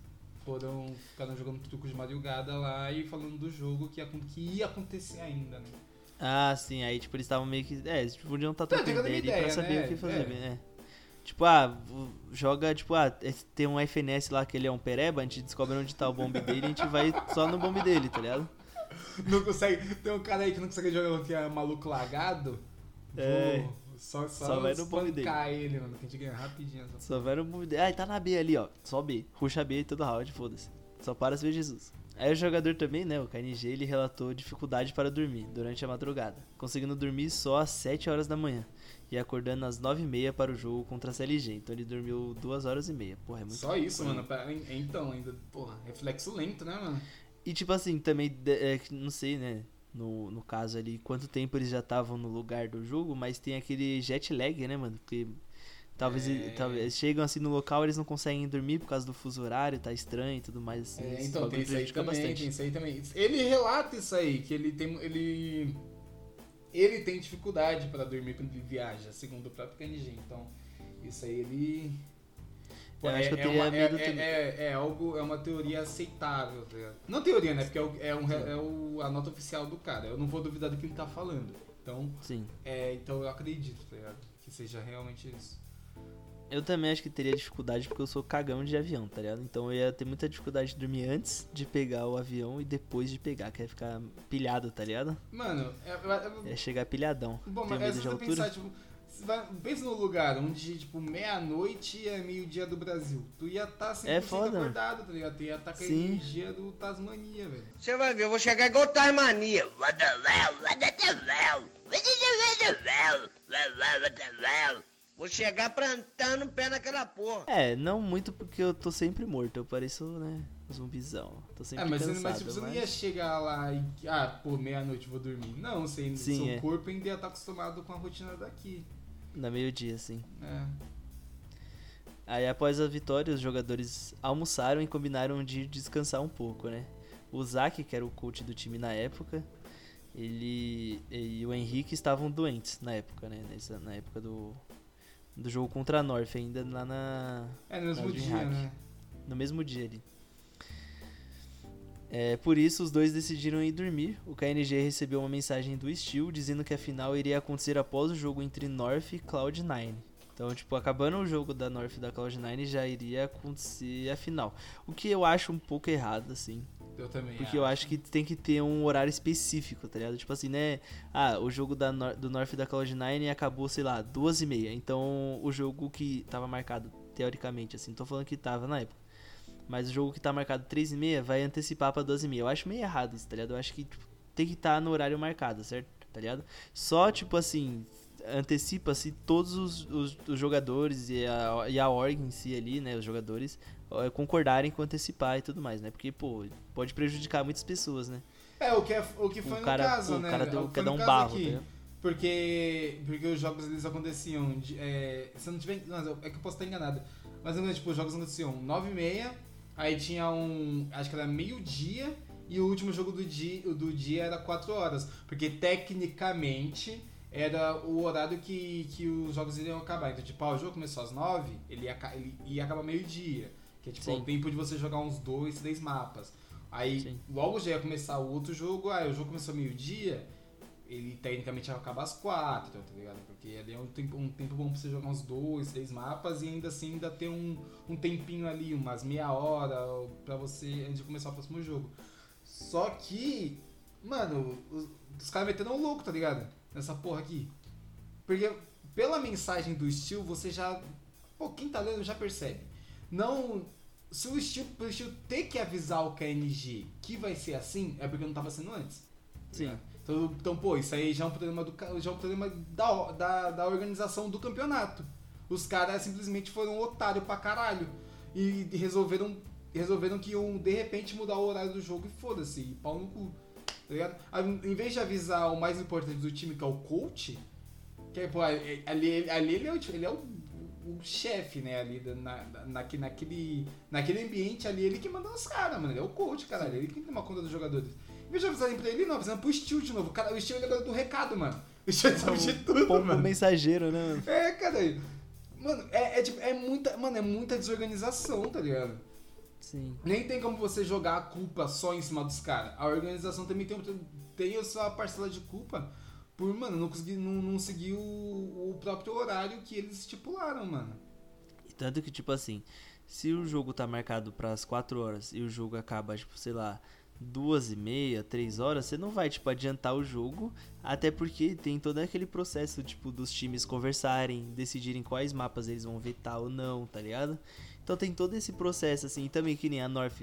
foram. ficaram jogando truco de madrugada lá e falando do jogo que ia, que ia acontecer ainda, né? Ah, sim, aí tipo, eles estavam meio que. É, eles podiam estar Tá, trocando trocando ideia pra saber né? o que fazer. É. É. Tipo, ah, joga, tipo, ah, tem um FNS lá que ele é um pereba, a gente descobre onde tá o bombe dele e a gente vai só no bombe dele, tá ligado? Não consegue. Tem um cara aí que não consegue jogar que é maluco lagado. É. Só, só, Só vai no bom espancar ele, mano. Que a gente ganha rapidinho. essa Só vai no bombe dele. Ah, ele tá na B ali, ó. Só B. Ruxa B todo round, foda-se. Só para se ver Jesus. Aí o jogador também, né, o KNG, ele relatou dificuldade para dormir durante a madrugada, conseguindo dormir só às 7 horas da manhã e acordando às 9h30 para o jogo contra a CLG. Então ele dormiu 2 horas e meia. Porra, é muito Só isso, mano. Então, ainda, porra, reflexo lento, né, mano? E tipo assim, também, é, não sei, né? No, no caso ali, quanto tempo eles já estavam no lugar do jogo, mas tem aquele jet lag, né, mano? Porque talvez, É. talvez eles chegam assim no local, eles não conseguem dormir por causa do fuso horário, tá estranho e tudo mais. Assim, É, então, tem isso aí também, bastante. tem isso aí também. Ele relata isso aí, que ele tem. Ele. Ele tem dificuldade pra dormir quando ele viaja, segundo o próprio KNG. Então, isso aí ele. Que eu teria uma- é, também. é, é algo, é uma teoria aceitável. tá ligado? Não teoria, né? Porque é, é, um, é o, a nota oficial do cara. Eu não vou duvidar do que ele tá falando. Então, Sim. é, então eu acredito, tá ligado? Que seja realmente isso. Eu também acho que teria dificuldade porque eu sou cagão de avião, tá ligado? Então eu ia ter muita dificuldade de dormir antes de pegar o avião e depois de pegar, que ia ficar pilhado, tá ligado? Mano, é, é- Ia chegar pilhadão. Bom, mas é medo se de você altura. pensar, tipo, você vai- pensa no lugar onde, tipo, meia-noite é meio-dia do Brasil. Tu ia estar tá 100% É foda. acordado, tá ligado? Tu ia estar com a energia do Tasmania, velho. Você vai ver, eu vou chegar igual Tasmania. Vou chegar plantando o pé naquela porra. É, não muito porque eu tô sempre morto, eu pareço, né, zumbizão. Tô sempre É, mas, você- cansado, mas tipo, você não ia chegar lá e, ah, pô, meia-noite vou dormir. Não, você, Sim, seu é. corpo ainda ia estar acostumado com a rotina daqui. Na meio-dia, assim. É. Aí após a vitória, os jogadores almoçaram e combinaram de descansar um pouco, né? O Zack, que era o coach do time na época, ele e o Henrique estavam doentes na época, né? Nessa, na época do, do jogo contra a North, ainda lá na, É no mesmo dia, DreamHack. né? no mesmo dia ali. É, por isso, os dois decidiram ir dormir. O KNG recebeu uma mensagem do Steel dizendo que a final iria acontecer após o jogo entre North e Cloud9. Então, tipo, acabando o jogo da North e da Cloud9, já iria acontecer a final. O que eu acho um pouco errado, assim. Eu também. Porque eu acho que tem que ter um horário específico, tá ligado? Tipo assim, né? Ah, o jogo da Nor- do North da Cloud9 acabou, sei lá, duas e meia. Então, o jogo que tava marcado, teoricamente, assim, tô falando que tava na época. Mas o jogo que tá marcado três e meia vai antecipar pra duas e meia. Eu acho meio errado isso, tá ligado? Eu acho que tipo, tem que estar no horário marcado, certo? Tá ligado? Só, tipo assim, antecipa-se todos os, os, os jogadores e a, e a org em si ali, né? Os jogadores concordarem com antecipar e tudo mais, né? Porque, pô, pode prejudicar muitas pessoas, né? É, o que, é, o que foi o cara, no caso, pô, né? o cara É deu, o que quer dar um barro, aqui. tá? Porque, porque os jogos eles aconteciam. De, é, se eu não tiver. Não, é que eu posso estar enganado. Mas tipo, os jogos aconteciam 9 e meia, aí tinha um. Acho que era meio-dia, e o último jogo do dia, do dia era 4 horas. Porque tecnicamente era o horário que, que os jogos iriam acabar. Então, tipo, ah, o jogo começou às 9, ele ia, ele ia acabar meio-dia. Que é tipo Sim. o tempo de você jogar uns dois, três mapas. Aí Sim. logo já ia começar o outro jogo, aí o jogo começou meio-dia, ele tecnicamente ia acabar às quatro, tá ligado? Porque ali é um tempo, um tempo bom pra você jogar uns dois, três mapas e ainda assim ainda ter um, um tempinho ali, umas meia hora pra você antes de começar o próximo jogo. Só que, mano, os, os caras metendo um louco, tá ligado? Nessa porra aqui. Porque pela mensagem do Steel, você já. Pô, quem tá lendo já percebe. Não. Se o pro Steel ter que avisar o KNG que vai ser assim, é porque não tava sendo antes. Sim. Né? Então, então, pô, isso aí já é um problema, do, já é um problema da, da, da organização do campeonato. Os caras simplesmente foram otário pra caralho. E resolveram, resolveram que iam, de repente, mudar o horário do jogo e foda-se, e pau no cu. Tá ligado? Em vez de avisar o mais importante do time, que é o coach, que é, pô, ali, ali ele é, o, ele é o, o chefe, né, ali na, na, naque- naquele, naquele ambiente ali, ele que manda os caras, mano. Ele é o coach, caralho. Ele que tem que tomar conta dos jogadores. Em vez de avisarem pra ele, não, avisando pro Steel de novo. Cara, o Steel é do recado, mano. O Steel sabe de tudo, Pombo mano. mensageiro, né? É, cara. Mano, é, é, tipo, é muita. Mano, é muita desorganização, tá ligado? Sim. Nem tem como você jogar a culpa só em cima dos caras. A organização também tem, tem a sua parcela de culpa por, mano, não conseguir, não, não seguir o, o próprio horário que eles estipularam, mano. E tanto que, tipo assim, se o jogo tá marcado pras 4 horas e o jogo acaba, tipo, sei lá, duas e meia, três horas, você não vai, tipo, adiantar o jogo, até porque tem todo aquele processo, tipo, dos times conversarem, decidirem quais mapas eles vão vetar ou não, tá ligado? Então tem todo esse processo, assim, e também que nem a North.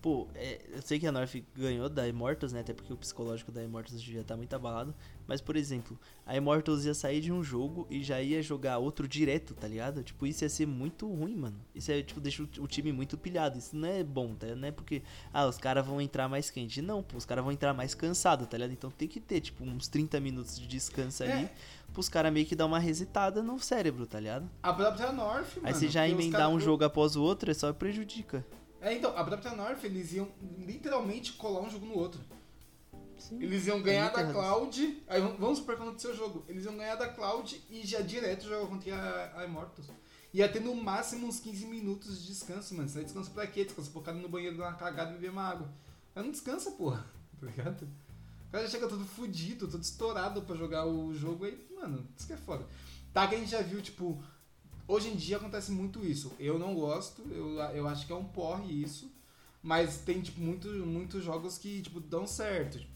Pô, é, eu sei que a North ganhou da Immortals, né? Até porque o psicológico da Immortals já tá muito abalado. Mas, por exemplo, a Immortals ia sair de um jogo e já ia jogar outro direto, tá ligado? Tipo, isso ia ser muito ruim, mano. Isso é, tipo, deixa o, time muito pilhado. Isso não é bom, tá? Não é porque, ah, os caras vão entrar mais quente. Não, pô, os caras vão entrar mais cansado, tá ligado? Então tem que ter, tipo, uns 30 minutos de descanso ali. É. Pros caras meio que dar uma resetada no cérebro, tá ligado? A própria North, mano. Aí você já emendar um jogo após o outro, é só prejudica. É, então, a própria North, eles iam literalmente colar um jogo no outro. Sim. Eles iam ganhar muito da. Cloud. Aí vamos- supor que aconteceu o jogo. Eles iam ganhar da Cloud e já direto jogar contra a, a Immortals. Ia ter no máximo uns 15 minutos de descanso, mano. Você vai descansa pra quê? Cara ir no banheiro dar uma cagada e beber uma água. Mas não descansa, porra. Tá ligado? O cara já chega todo fudido, todo estourado pra jogar o jogo aí, mano, isso que é foda. Tá que a gente já viu, tipo, hoje em dia acontece muito isso. Eu não gosto, eu, eu acho que é um porre isso. Mas tem, tipo, muito, muitos jogos que, tipo, dão certo. Tipo,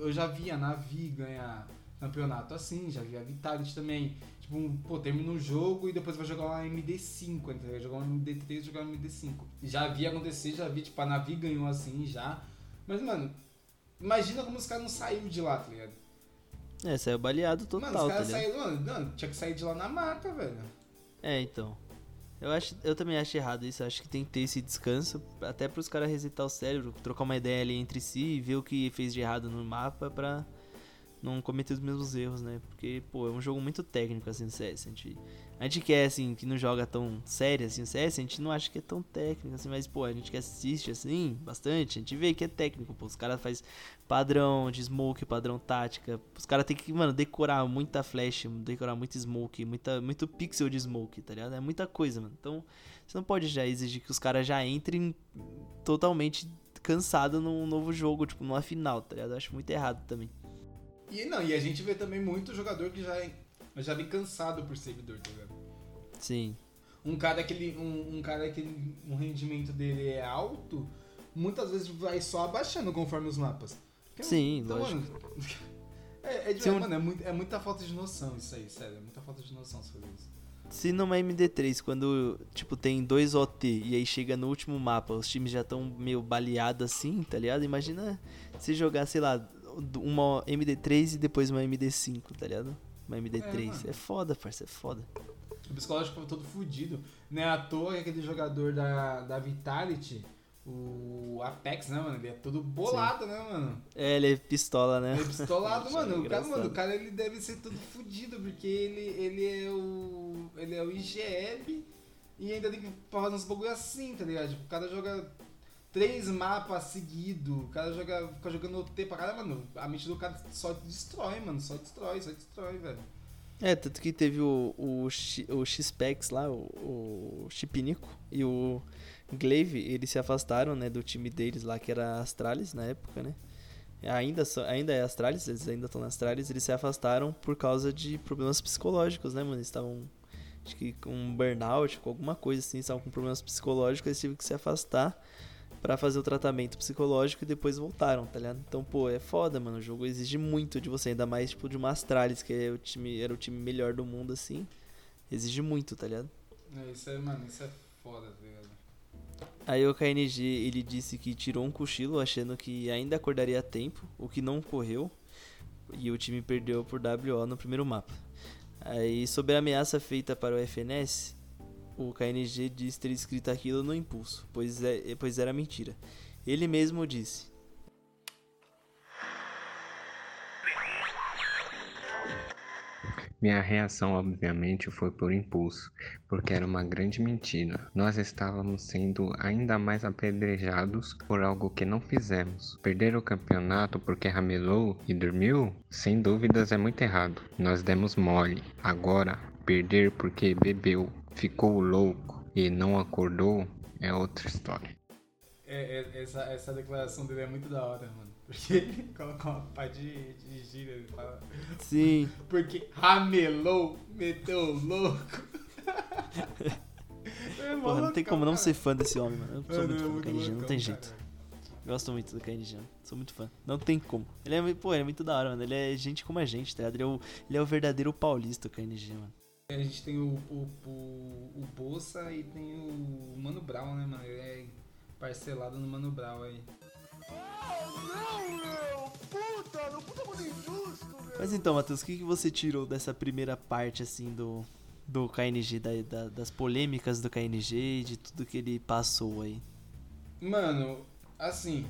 eu, já vi a Navi ganhar campeonato assim, já vi a Vitality também. Tipo, um, pô, termina o jogo e depois vai jogar uma MD5, entendeu? Vai jogar um MD3 e jogar uma MD5. Já vi acontecer, já vi, tipo, a Navi ganhou assim já. Mas, mano, imagina como os caras não saíram de lá, tá ligado? É, saiu baleado total, mano, os tá caras ligado? saíram, mano, não, tinha que sair de lá na maca, velho. É, então. Eu, acho, eu também acho errado isso. Acho que tem que ter esse descanso. Até pros caras resetar o cérebro, trocar uma ideia ali entre si e ver o que fez de errado no mapa pra não cometer os mesmos erros, né? Porque, pô, é um jogo muito técnico, assim, o CS. A gente, a gente quer, assim, que não joga tão sério, assim, o CS, a gente não acha que é tão técnico, assim, mas, pô, a gente que assiste, assim, bastante, a gente vê que é técnico, pô. Os caras fazem padrão de smoke, padrão tática. Os caras tem que, mano, decorar muita flash, decorar muito smoke, muita, muito pixel de smoke, tá ligado? É muita coisa, mano. Então, você não pode já exigir que os caras já entrem totalmente cansado num novo jogo, tipo, numa final, tá ligado? Eu acho muito errado também. E não, e a gente vê também muito jogador que já, já vem cansado por servidor, tá ligado? Sim. Um cara que ele, um, um cara que ele- o rendimento dele é alto, muitas vezes vai só abaixando conforme os mapas. Porque, Sim, então, lógico. Mano, é, é, de- um- mano, é, muito- é muita falta de noção isso aí, sério. É muita falta de noção se fazer isso. Se numa MD3, quando, tipo, tem dois OT e aí chega no último mapa, os times já estão meio baleados assim, tá ligado? Imagina se jogar, sei lá, uma MD3 e depois uma MD5, tá ligado? Uma MD3. mano. É, foda, parça, é foda. O psicológico ficava todo fudido. Não é à toa que aquele jogador da, da Vitality, o Apex, né, mano? Ele é todo bolado, né, mano? É, ele é pistola, né? Ele é pistolado, mano. O cara, mano, o cara ele deve ser todo fudido, porque ele, ele é o. Ele é o IGL e ainda tem que fazer uns bagulho assim, tá ligado? Tipo, o cara joga três mapas seguidos, o cara joga, fica jogando OT pra caralho, mano. A mente do cara só destrói, mano. Só destrói, só destrói, velho. É, tanto que teve o, o, o X-Pex lá, o, o Chipinico e o Glaive, eles se afastaram, né, do time deles lá, que era Astralis na época, né? Ainda, ainda é Astralis, eles ainda estão na Astralis, eles se afastaram por causa de problemas psicológicos, né, mano? Eles estavam, acho que com um burnout, com alguma coisa assim, estavam com problemas psicológicos, eles tiveram que se afastar pra fazer o tratamento psicológico e depois voltaram, tá ligado? Então, pô, é foda, mano. O jogo exige muito de você, ainda mais, tipo, de uma Astralis, que é o time, era o time melhor do mundo, assim. Exige muito, tá ligado? É, isso é, mano, isso é foda, tá ligado? Aí o KNG, ele disse que tirou um cochilo achando que ainda acordaria a tempo, o que não ocorreu. E o time perdeu por WO no primeiro mapa. Aí, sobre a ameaça feita para o FNS, o KNG disse ter escrito aquilo no impulso, pois, é, pois era mentira. Ele mesmo disse: Minha reação, obviamente, foi por impulso, porque era uma grande mentira. Nós estávamos sendo ainda mais apedrejados por algo que não fizemos. Perder o campeonato porque ramelou e dormiu? Sem dúvidas é muito errado. Nós demos mole. Agora, perder porque bebeu, ficou louco e não acordou é outra história. É, é, essa, essa declaração dele é muito da hora, mano. Porque ele coloca uma pá de, de gíria, ele fala. Sim. Porque ramelou, meteu louco. é, Porra, não tem como não cara. ser fã desse homem, mano. Eu sou Mano, muito é fã do Kaiji, não tem cara. jeito. Gosto muito do Kaiji, sou muito fã. Não tem como. Ele é, pô, ele é muito da hora, mano. Ele é gente como a gente, tá ligado? Ele é o, ele é o verdadeiro paulista, o KNG, mano. A gente tem o, o, o, o Bolsa e tem o Mano Brown, né, mano? Ele é parcelado no Mano Brown aí. Não, meu! Puta, meu puta mundo injusto, meu! Mas então, Matheus, o que, que você tirou dessa primeira parte, assim, do, do KNG, da, da- das polêmicas do KNG e de tudo que ele passou aí? Mano, assim,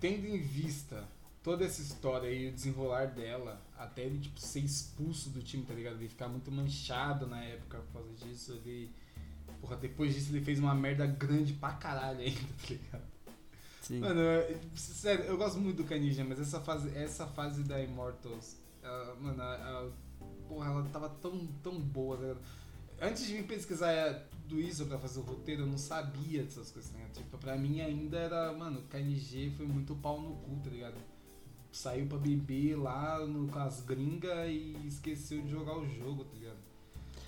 tendo em vista toda essa história e o desenrolar dela, até ele, tipo, ser expulso do time, tá ligado? Ele ficar muito manchado na época por causa disso, ele... Porra, depois disso ele fez uma merda grande pra caralho ainda, tá ligado? Sim. Mano, eu- sério, eu gosto muito do Canija, mas essa fase, essa fase da Immortals, ela, mano, a, a- porra, ela tava tão, tão boa, tá ligado? Antes de vir pesquisar tudo isso pra fazer o roteiro, eu não sabia dessas coisas, né? Tipo, pra mim ainda era, mano, KNG foi muito pau no cu, tá ligado? Saiu pra beber lá no, com as gringas e esqueceu de jogar o jogo, tá ligado?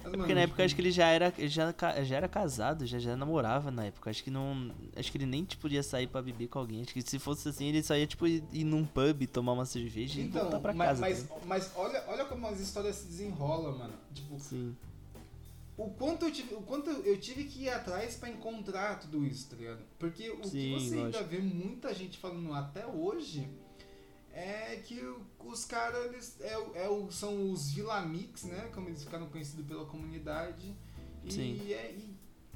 Mas, É porque mano, na época tipo, acho que ele já era, ele já, já era casado, já, já namorava na época. Acho que não. Acho que ele nem tipo, ia sair pra beber com alguém. Acho que se fosse assim, ele só ia tipo, ir, ir num pub, tomar uma cerveja e voltar pra mas, casa. mas, tá mas olha, olha como as histórias se desenrolam, mano. Tipo? Sim. o quanto eu tive, o quanto eu tive que ir atrás pra encontrar tudo isso, tá ligado? Porque o Sim, que você ainda lógico. vê muita gente falando até hoje é que os caras eles é, o- é são os Vilamix, né? Como eles ficaram conhecidos pela comunidade. E Sim. é,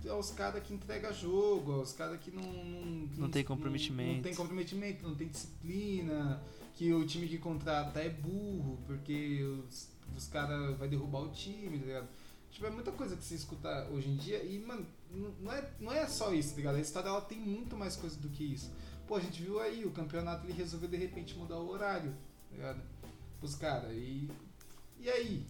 e é os caras que entregam jogo, é os caras que não, não, Não tem comprometimento. Não, tem comprometimento, não tem disciplina, que o time que contrata é burro, porque os, os caras vai derrubar o time, tá ligado? Tipo, é muita coisa que você escuta hoje em dia e, mano, não- não é, não é só isso, tá ligado? A história ela tem muito mais coisa do que isso. Pô, a gente viu aí, o campeonato ele resolveu de repente mudar o horário, tá ligado? Pros caras. E, e aí?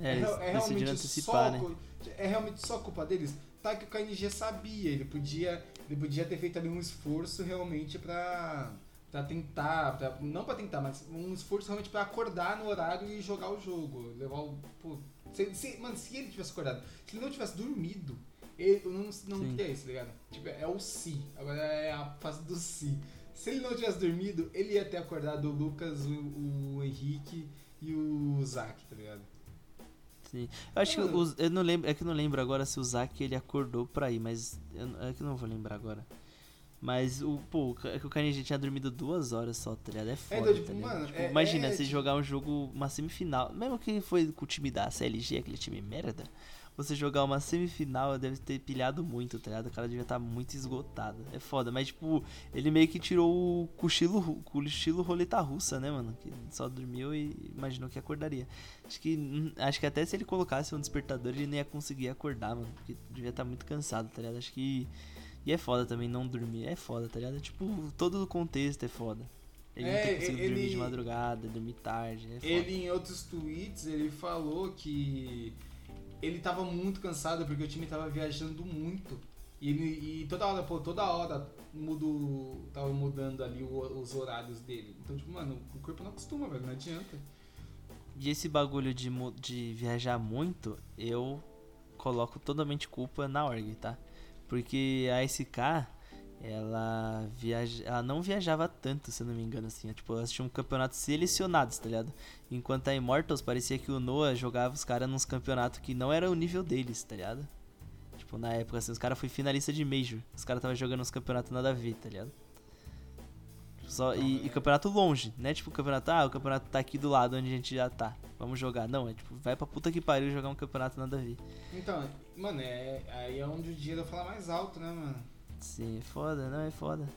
É, re- eles decidiram antecipar, só, né? é realmente só culpa deles? Tá que o KNG sabia, ele podia, ele podia ter feito ali um esforço realmente pra, pra tentar, pra, não pra tentar, mas um esforço realmente pra acordar no horário e jogar o jogo. Levar o. Pô, se, se- mano, se ele tivesse acordado, se ele não tivesse dormido, ele não, não teria isso, tá ligado? Tipo, é o si. Agora é a fase do si. Se ele não tivesse dormido, ele ia ter acordado o Lucas, o, o Henrique e o Zac, tá ligado? Sim. Eu acho que os, eu não lembro, é que eu não lembro agora se o Zack ele acordou pra ir, mas eu, é que eu não vou lembrar agora. Mas o, pô, é que o Carnegie tinha dormido duas horas só, tá ligado? É foda, então, tipo, tá mano, Tipo, é- imagina é, você tipo- jogar um jogo, uma semifinal, mesmo que foi com o time da CLG, aquele time merda, você jogar uma semifinal deve ter pilhado muito, tá ligado? O cara devia estar muito esgotado. É foda, mas tipo, ele meio que tirou o cochilo, cochilo roleta russa, né, mano? Que só dormiu e imaginou que acordaria. Acho que, hum, acho que até se ele colocasse um despertador, ele nem ia conseguir acordar, mano. Porque devia estar muito cansado, tá ligado? Acho que. E é foda também não dormir. É foda, tá ligado? Tipo, todo o contexto é foda. Ele não É, ter conseguido ele- dormir de madrugada, dormir tarde. É foda. Ele, em outros tweets, ele falou que ele tava muito cansado porque o time tava viajando muito. E, ele, e toda hora, pô, toda hora mudo, tava mudando ali o- os horários dele. Então, tipo, mano, o corpo não acostuma, velho, não adianta. E esse bagulho de, de viajar muito, eu coloco totalmente culpa na org, tá? Porque a SK, ela, viaja, ela não viajava tanto, se eu não me engano, assim. Tipo, elas tinham campeonatos selecionados, tá ligado? Enquanto a Immortals parecia que o Noah jogava os caras nos campeonatos que não era o nível deles, tá ligado? Tipo, na época, assim, os caras foi finalista de Major. Os caras tava jogando uns campeonatos nada a ver, tá ligado? Só, e, e campeonato longe, né? Tipo, campeonato, ah, o campeonato tá aqui do lado onde a gente já tá. Vamos jogar. Não, é tipo, vai pra puta que pariu jogar um campeonato nada a ver. Então, mano, é, aí é onde o dinheiro fala mais alto, né, mano? Sim, é foda, não, é foda.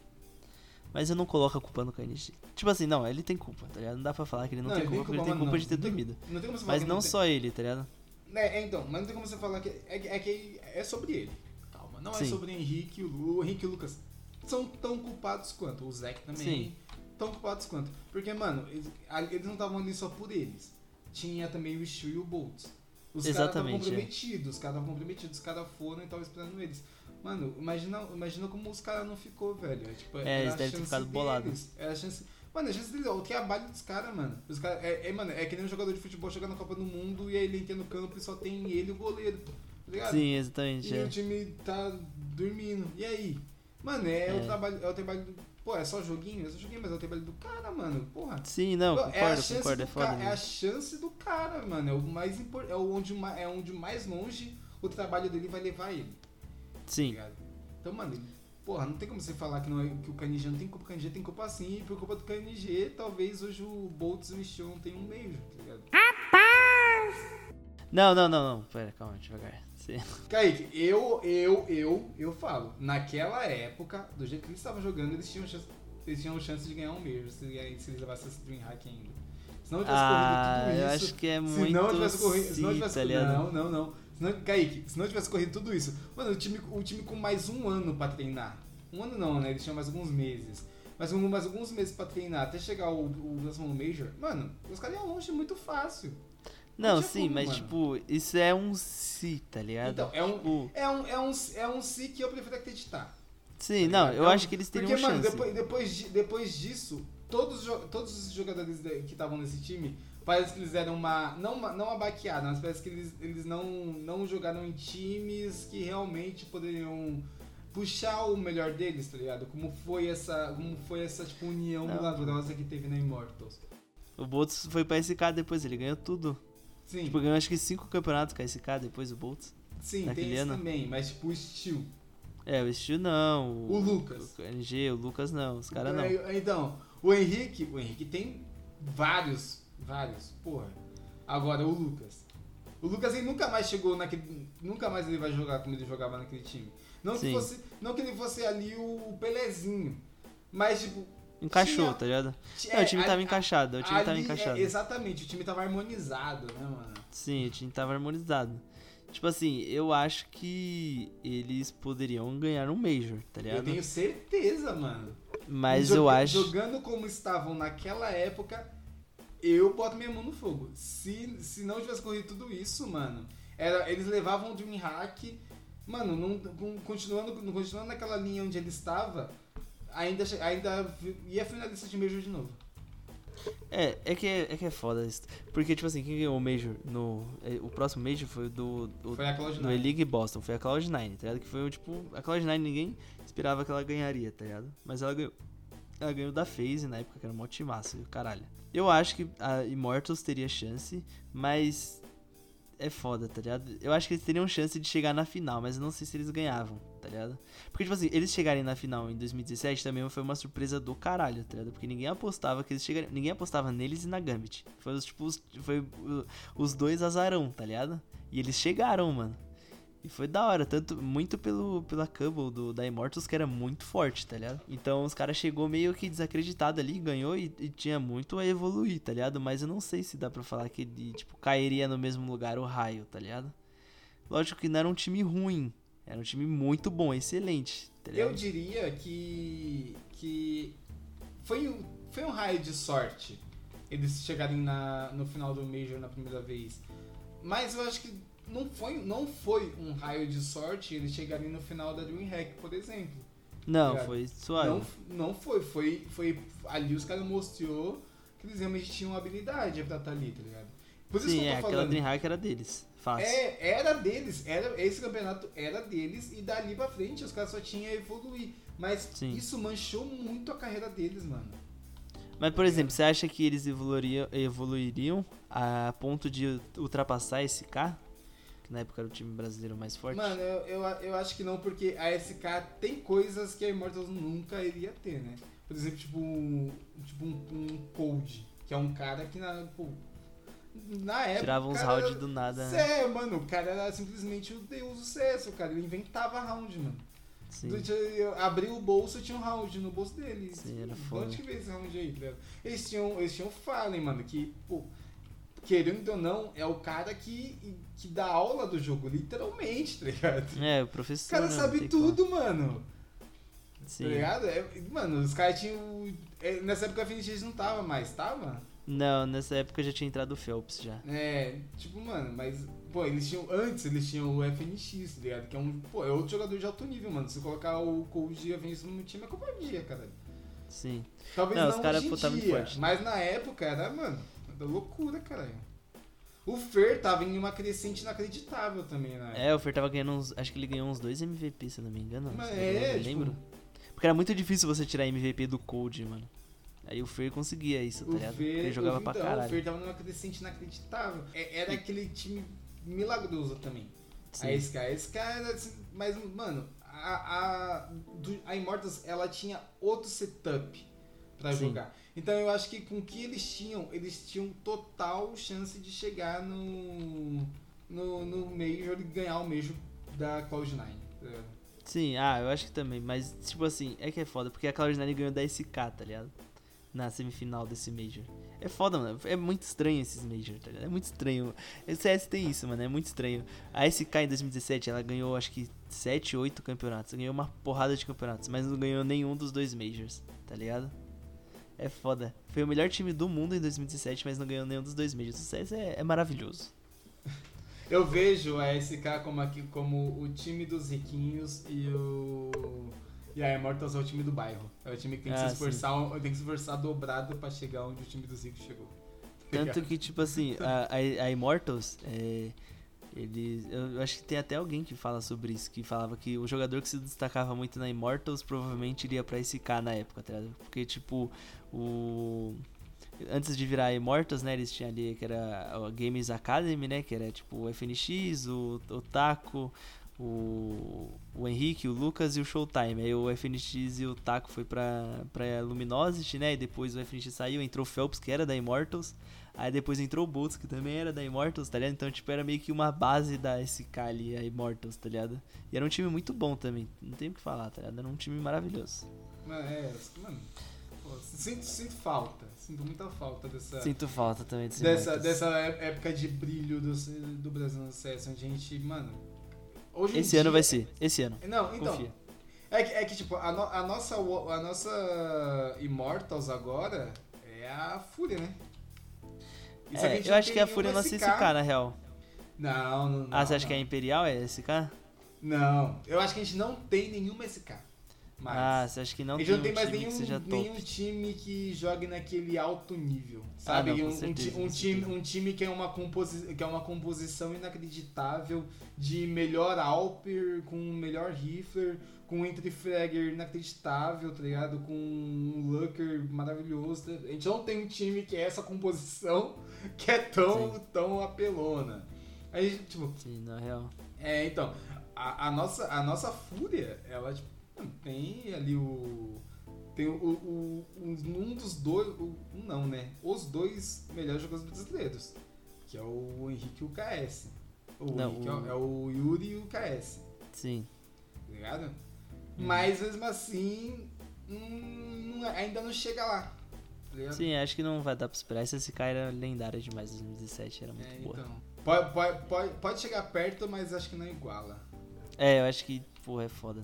Mas eu não coloco a culpa no KNG. Tipo assim, não, ele tem culpa, tá ligado? Não dá pra falar que ele não, Não, tem ele culpa, tem porque ele tem culpa não. de ter tem- dormido. Não tem como você falar Mas não tem- só ele, tá ligado? É, é, então, mas não tem como você falar que. É, que- é que é sobre ele. Calma. Não é Sim. sobre o Henrique e o Lu. O Henrique e o Lucas são tão culpados quanto. O Zac também. Sim. Tão culpados quanto. Porque, mano, eles, eles não estavam ali só por eles. Tinha também o Stu e o Boltz. Os caras estavam Exatamente, é. comprometidos. Os caras estavam comprometidos. Os caras foram e estavam esperando eles. Mano, imagina, imagina como os caras não ficou, velho. É, tipo, É, era eles devem ter ficado bolados. Era a chance. Mano, a chance deles, o trabalho dos caras, mano. Os cara, é, é, mano, é que nem um jogador de futebol chegar na Copa do Mundo e aí ele entra no campo e só tem ele e o goleiro. Tá ligado? Sim, exatamente. E é. o time tá dormindo. E aí? Mano, é, É. o trabalho. É o trabalho do. Pô, é só joguinho? É só joguinho, mas é o trabalho do cara, mano. Porra. Sim, não, Pô, é a concordo, chance concordo, do é foda É a chance do cara, mano. É o mais importante. É onde, é onde mais longe o trabalho dele vai levar ele. Tá Sim, ligado? Então, mano, porra, não tem como você falar que, não é, que o KNG não tem culpa. O KNG tem culpa sim. E por culpa do KNG, talvez hoje o Boltz e o Mission não tenham um beijo, tá ligado? Não, não, não, não. Pera, calma, devagar. Sim. Kaique, eu, eu, eu, eu falo, naquela época, do jeito que eles estavam jogando, eles tinham chance, eles tinham chance de ganhar um Major se, eles- se eles levassem esse Dreamhack ainda. Se não tivesse Ah, corrido tudo eu isso. acho que é se muito não tivesse corrido. Se não sim, tivesse tá? Não, não, não. Se não, Kaique, se não tivesse corrido tudo isso. Mano, o time, o time com mais um ano pra treinar. Um ano não, né? Eles tinham mais alguns meses. Mas um, mais alguns meses pra treinar até chegar o, o próximo Major. Mano, os caras iam longe muito fácil. Não, tinha sim, como, mas mano. tipo, isso é um si, tá ligado? Então, é um, Tipo, é um, é um, é um si que eu prefiro acreditar. sim, tá não, eu É um- acho que eles teriam Porque, mano, chance. depois, depois, di- depois disso, todos, todos os jogadores que estavam nesse time, parece que eles deram uma. Não uma, não uma baqueada, mas parece que eles, eles não, não jogaram em times que realmente poderiam puxar o melhor deles, tá ligado? Como foi essa, como foi essa tipo, união Não. milagrosa que teve na Immortals. O Boltz foi pra SK depois, ele ganhou tudo. Sim, Tipo, ganhou acho que cinco campeonatos com a SK depois o Boltz. sim naquele tem esse ano. também, mas tipo o Steel. É, o Steel não. O Lucas. O NG, o Lucas não, os caras não. Então, o Henrique, o Henrique tem vários, vários, porra. Agora o Lucas. O Lucas ele nunca mais chegou naquele, nunca mais ele vai jogar como ele jogava naquele time. Não que fosse, não que ele fosse ali o Pelezinho, mas tipo, Encaixou, tinha- tá ligado? Não, o time é, tava encaixado, o time tava ali, é, encaixado. exatamente, o time tava harmonizado, né, mano? Sim, o time tava harmonizado. Tipo assim, eu acho que eles poderiam ganhar um Major, tá Eu ligado? tenho certeza, mano. Mas Joga- eu acho. Jogando como estavam naquela época, eu boto minha mão no fogo. Se, se não tivesse corrido tudo isso, mano, era, eles levavam o Dreamhack, mano, não, continuando, continuando naquela linha onde ele estava, ainda, ainda ia finalista de Major de novo. É, é que é, é que é foda isso. Porque, tipo assim, quem ganhou o Major no. é, O próximo Major foi o do. o- Foi a Cloud9. do E-League Boston, foi a Cloud9, tá ligado? Que foi o tipo. A Cloud9 ninguém esperava que ela ganharia, tá ligado? Mas ela ganhou. Ela ganhou da FaZe na época, que era e o caralho. Eu acho que a Immortals teria chance, mas. É foda, tá ligado? Eu acho que eles teriam chance de chegar na final, mas eu não sei se eles ganhavam, tá ligado? Porque, tipo assim, eles chegarem na final em 2017 também foi uma surpresa do caralho, tá ligado? Porque ninguém apostava que eles chegariam. Ninguém apostava neles e na Gambit. Foi tipo, os, foi os dois azarão, tá ligado? E eles chegaram, mano. E foi da hora, tanto muito pelo, pela Cubble do, da Immortals, que era muito forte, tá ligado? Então os caras chegou meio que desacreditado ali, ganhou e, e tinha muito a evoluir, tá ligado? Mas eu não sei se dá pra falar que ele, tipo, cairia no mesmo lugar o raio, tá ligado? Lógico que não era um time ruim, era um time muito bom, excelente, tá ligado? Eu diria que. que foi, um- foi um raio de sorte eles chegarem na, no final do Major na primeira vez. Mas eu acho que não foi, não foi um raio de sorte eles chegarem no final da DreamHack, por exemplo. Não, ligado? foi suave. Não, não foi, foi, foi. Ali os caras mostrou que eles realmente tinham habilidade pra estar ali, tá ligado? Por isso Sim, que eu é, tô aquela falando. Dreamhack era deles, fácil. É, era deles, era, esse campeonato era deles e dali pra frente os caras só tinham a evoluir. Mas Sim. isso manchou muito a carreira deles, mano. Mas, por exemplo, você acha que eles evoluiriam, evoluiriam a ponto de ultrapassar esse K? Na época era o time brasileiro mais forte? Mano, eu, eu, eu acho que não, porque a SK tem coisas que a Immortals nunca iria ter, né? Por exemplo, tipo um, tipo um, um Cold, que é um cara que na, pô, na época... Tirava uns rounds do nada, né? É, mano, o cara era simplesmente o deus do CS, cara. Ele inventava round, mano. Sim. Abriu o bolso e tinha um round no bolso dele. Sim, era foda. onde que veio esse round aí? Eles tinham, eles tinham o Fallen, mano, que, pô, querendo ou não, é o cara que, que dá aula do jogo, literalmente, tá ligado? É, o O professor. cara né, não sabe como. tudo, mano. Sim. Tá ligado? É, mano, os caras tinham. é, Nessa época a FNX não tava mais, tava? Não, nessa época já tinha entrado o Phelps já. É, tipo, mano, mas. Pô, eles tinham. Antes eles tinham o FNX, tá ligado? Que é um. Pô, é outro jogador de alto nível, mano. Se colocar o Cold e a FNX no time é covardia, cara. Sim. Talvez Não, não, os cara, hoje em pô, tá muito forte. mas na época era, mano, da loucura, caralho. O Fer tava em uma crescente inacreditável também, né? É, o Fer tava ganhando uns. Acho que ele ganhou uns dois MVP, se eu não me engano. Mas é, não tipo- lembro. Porque era muito difícil você tirar MVP do Cold, mano. Aí o Fer conseguia isso, tá O ligado? Porque ele Fer, jogava o, pra então, o caralho. Fer tava numa crescente inacreditável. É- Era aquele time milagroso também. Sim. A SK, a SK era assim, mas, mano, a, a, a Immortals, ela tinha outro setup pra Sim. jogar. Então eu acho que com o que eles tinham, eles tinham total chance de chegar no, no, no Major e ganhar o Major da Cloud9. tá? Sim, ah, eu acho que também. Mas, tipo assim, é que é foda. Porque a Cloud9 ganhou da SK, tá ligado? Na semifinal desse Major. É foda, mano. É muito estranho esses Major, tá ligado? É muito estranho. O CS tem isso, mano. É muito estranho. A SK em 2017, ela ganhou acho que 7, 8 campeonatos. Ganhou uma porrada de campeonatos. Mas não ganhou nenhum dos dois Majors, tá ligado? É foda. Foi o melhor time do mundo em 2017, mas não ganhou nenhum dos dois Majors. O CS é, é maravilhoso. Eu vejo a SK como, aqui, como o time dos riquinhos e o. E a Immortals é o time do bairro. É o time que tem que, Ah, se, esforçar, tem que se esforçar dobrado pra chegar onde o time dos ricos chegou. Tanto que, tipo assim, a, a, a Immortals, é, eles, eu acho que tem até alguém que fala sobre isso, que falava que o jogador que se destacava muito na Immortals provavelmente iria pra SK na época, tá ligado? Porque, tipo, o... Antes de virar Immortals, né, eles tinham ali que era a Games Academy, né, que era tipo o FNX, o, o Taco, o, o Henrique, o Lucas e o Showtime. Aí o FNX e o Taco foi pra, pra Luminosity, né, e depois o FNX saiu, entrou o Phelps, que era da Immortals, Aí depois entrou o Boots, que também era da Immortals, tá ligado? Então, tipo, era meio que uma base da SK ali, a Immortals, tá ligado? E era um time muito bom também, não tem o que falar, tá ligado? Era um time maravilhoso. Mano, é, mano. Sinto, sinto falta. Sinto muita falta dessa. Sinto falta também desse Dessa, dessa é- época de brilho do, do Brasil no CS, onde a gente, mano. Hoje Esse ano dia- vai ser, esse ano. Não, então. Confia. É que, é que, tipo, a, no- a nossa, a nossa Immortals agora é a Fúria, né? É, eu não acho que a Fúria é nossa SK, na real. Não, não, não. ah, você acha não. que é a Imperial é SK? Não, eu acho que a gente não tem nenhuma SK. Mais. Ah, você acha que não tem não tem um mais time nenhum, que seja top? nenhum time que jogue naquele alto nível, sabe? não, com um, certeza, um time, um time que é uma, composi que é uma composição inacreditável de melhor Alper, com melhor Rifler, com um entry fragger inacreditável, tá ligado? Com um Lurker maravilhoso. tá? A gente não tem um time que é essa composição que é tão, tão apelona. A gente, tipo, Sim, na real. é, então, a, a nossa, a nossa fúria, ela tipo, tem ali o. Tem o, o, um, um dos dois. o- Um não, né? Os dois melhores jogadores brasileiros. Que é o Henrique e o KS. O Não, Henrique é o- o- É, o Yuri e o KS. Sim. Tá ligado? Mas mesmo assim. hum, não- ainda não chega lá. Tá? Sim, acho que não vai dar pra esperar. Essa SK era lendária demais em 2017, era muito É, boa. então. Pode, pode, pode, pode chegar perto, mas acho que não iguala. É, eu acho que, porra, é foda.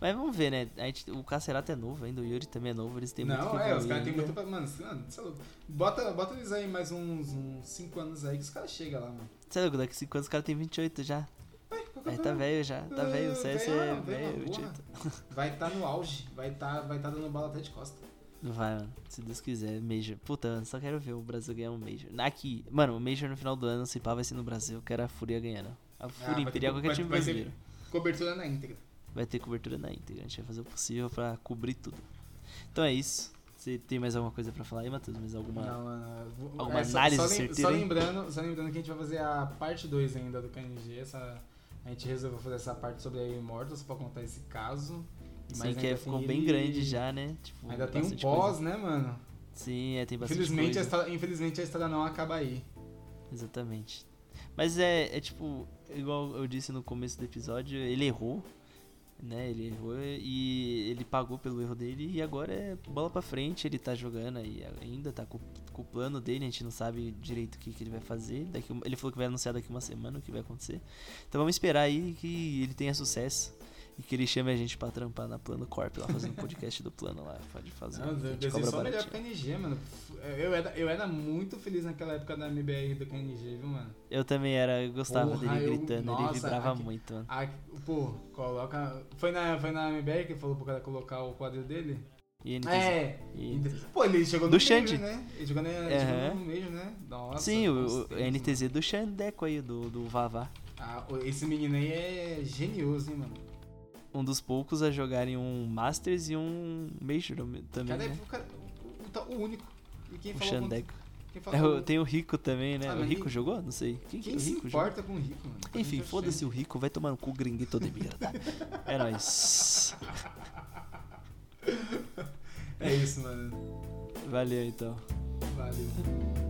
Mas vamos ver, né? A gente, o Cacerato é novo ainda, o Yuri também é novo, eles têm muito Não, que é, os caras têm muito pra. Mano, cê- mano, cê é louco. Bota, bota eles aí mais uns 5 anos aí que os caras chegam lá, mano. Você é louco, daqui 5 anos os caras têm 28 já. que é o Aí tá velho já, tá velho, o CS é velho, porra. 28. Vai estar no auge, vai estar vai tá dando bola até de costa. Não vai, mano. Se Deus quiser, Major. Puta, eu só quero ver o Brasil ganhar um Major. Aqui, mano, o Major no final do ano, se pá, vai ser no Brasil. Eu quero a Fúria ganhando. A Fúria Ah, Imperial, qualquer time brasileiro. Cobertura na íntegra. Vai ter cobertura na íntegra. A gente vai fazer o possível pra cobrir tudo. Então é isso. Você tem mais alguma coisa pra falar aí, Matheus? Mais alguma. Não, mano, vou- alguma só- análise só, lem- certeira Só lembrando, só lembrando que a gente vai fazer a parte 2 ainda do KNG. Essa, a gente resolveu fazer essa parte sobre a Immortals pra contar esse caso. Sim, Mas que ainda ficou bem ele- grande já, né? Tipo, Ainda tem um pós, coisa. né, mano? Sim, é, tem bastante Infelizmente a, coisa. história, infelizmente a história não acaba aí. Exatamente. Mas é, é tipo, igual eu disse no começo do episódio, ele errou. Né? Ele errou e ele pagou pelo erro dele e agora é bola pra frente, ele tá jogando aí ainda, tá com, com o plano dele, a gente não sabe direito o que, que ele vai fazer. Daqui, ele falou que vai anunciar daqui uma semana o que vai acontecer. Então vamos esperar aí que ele tenha sucesso. E que ele chame a gente pra trampar na Plano Corp, lá fazendo podcast do plano lá. Pode fazer. Não, eu pensei só melhor pro KNG, mano. Eu era, eu era muito feliz naquela época da MBR do KNG, viu, mano? Eu também era, eu gostava Porra, dele eu- gritando, nossa, ele vibrava aqui- muito, mano. Ah, pô, coloca. Foi na, foi na MBR que falou pro cara colocar o quadro dele? E NTZ. É. E- Pô, ele chegou no Do Xande. né? Ele chegou, na, ele Aham. chegou no mesmo, né? Nossa. Sim, o, o NTZ do Xandeco aí, do, do Vavá. Ah, esse menino aí é genioso, hein, mano. Um dos poucos a jogarem um Masters e um Major também, cara é né? o, cara- o- o- tá- único. E quem O Xandeco. É, o- tem o Rico também, né? Ah, o Rico quem- jogou? Não sei. Quem, que quem o se Rico importa com o rico, mano? Enfim, tá foda-se o Rico, vai tomar no cu gringuito de merda. É nóis. É isso, mano. Valeu então. Valeu.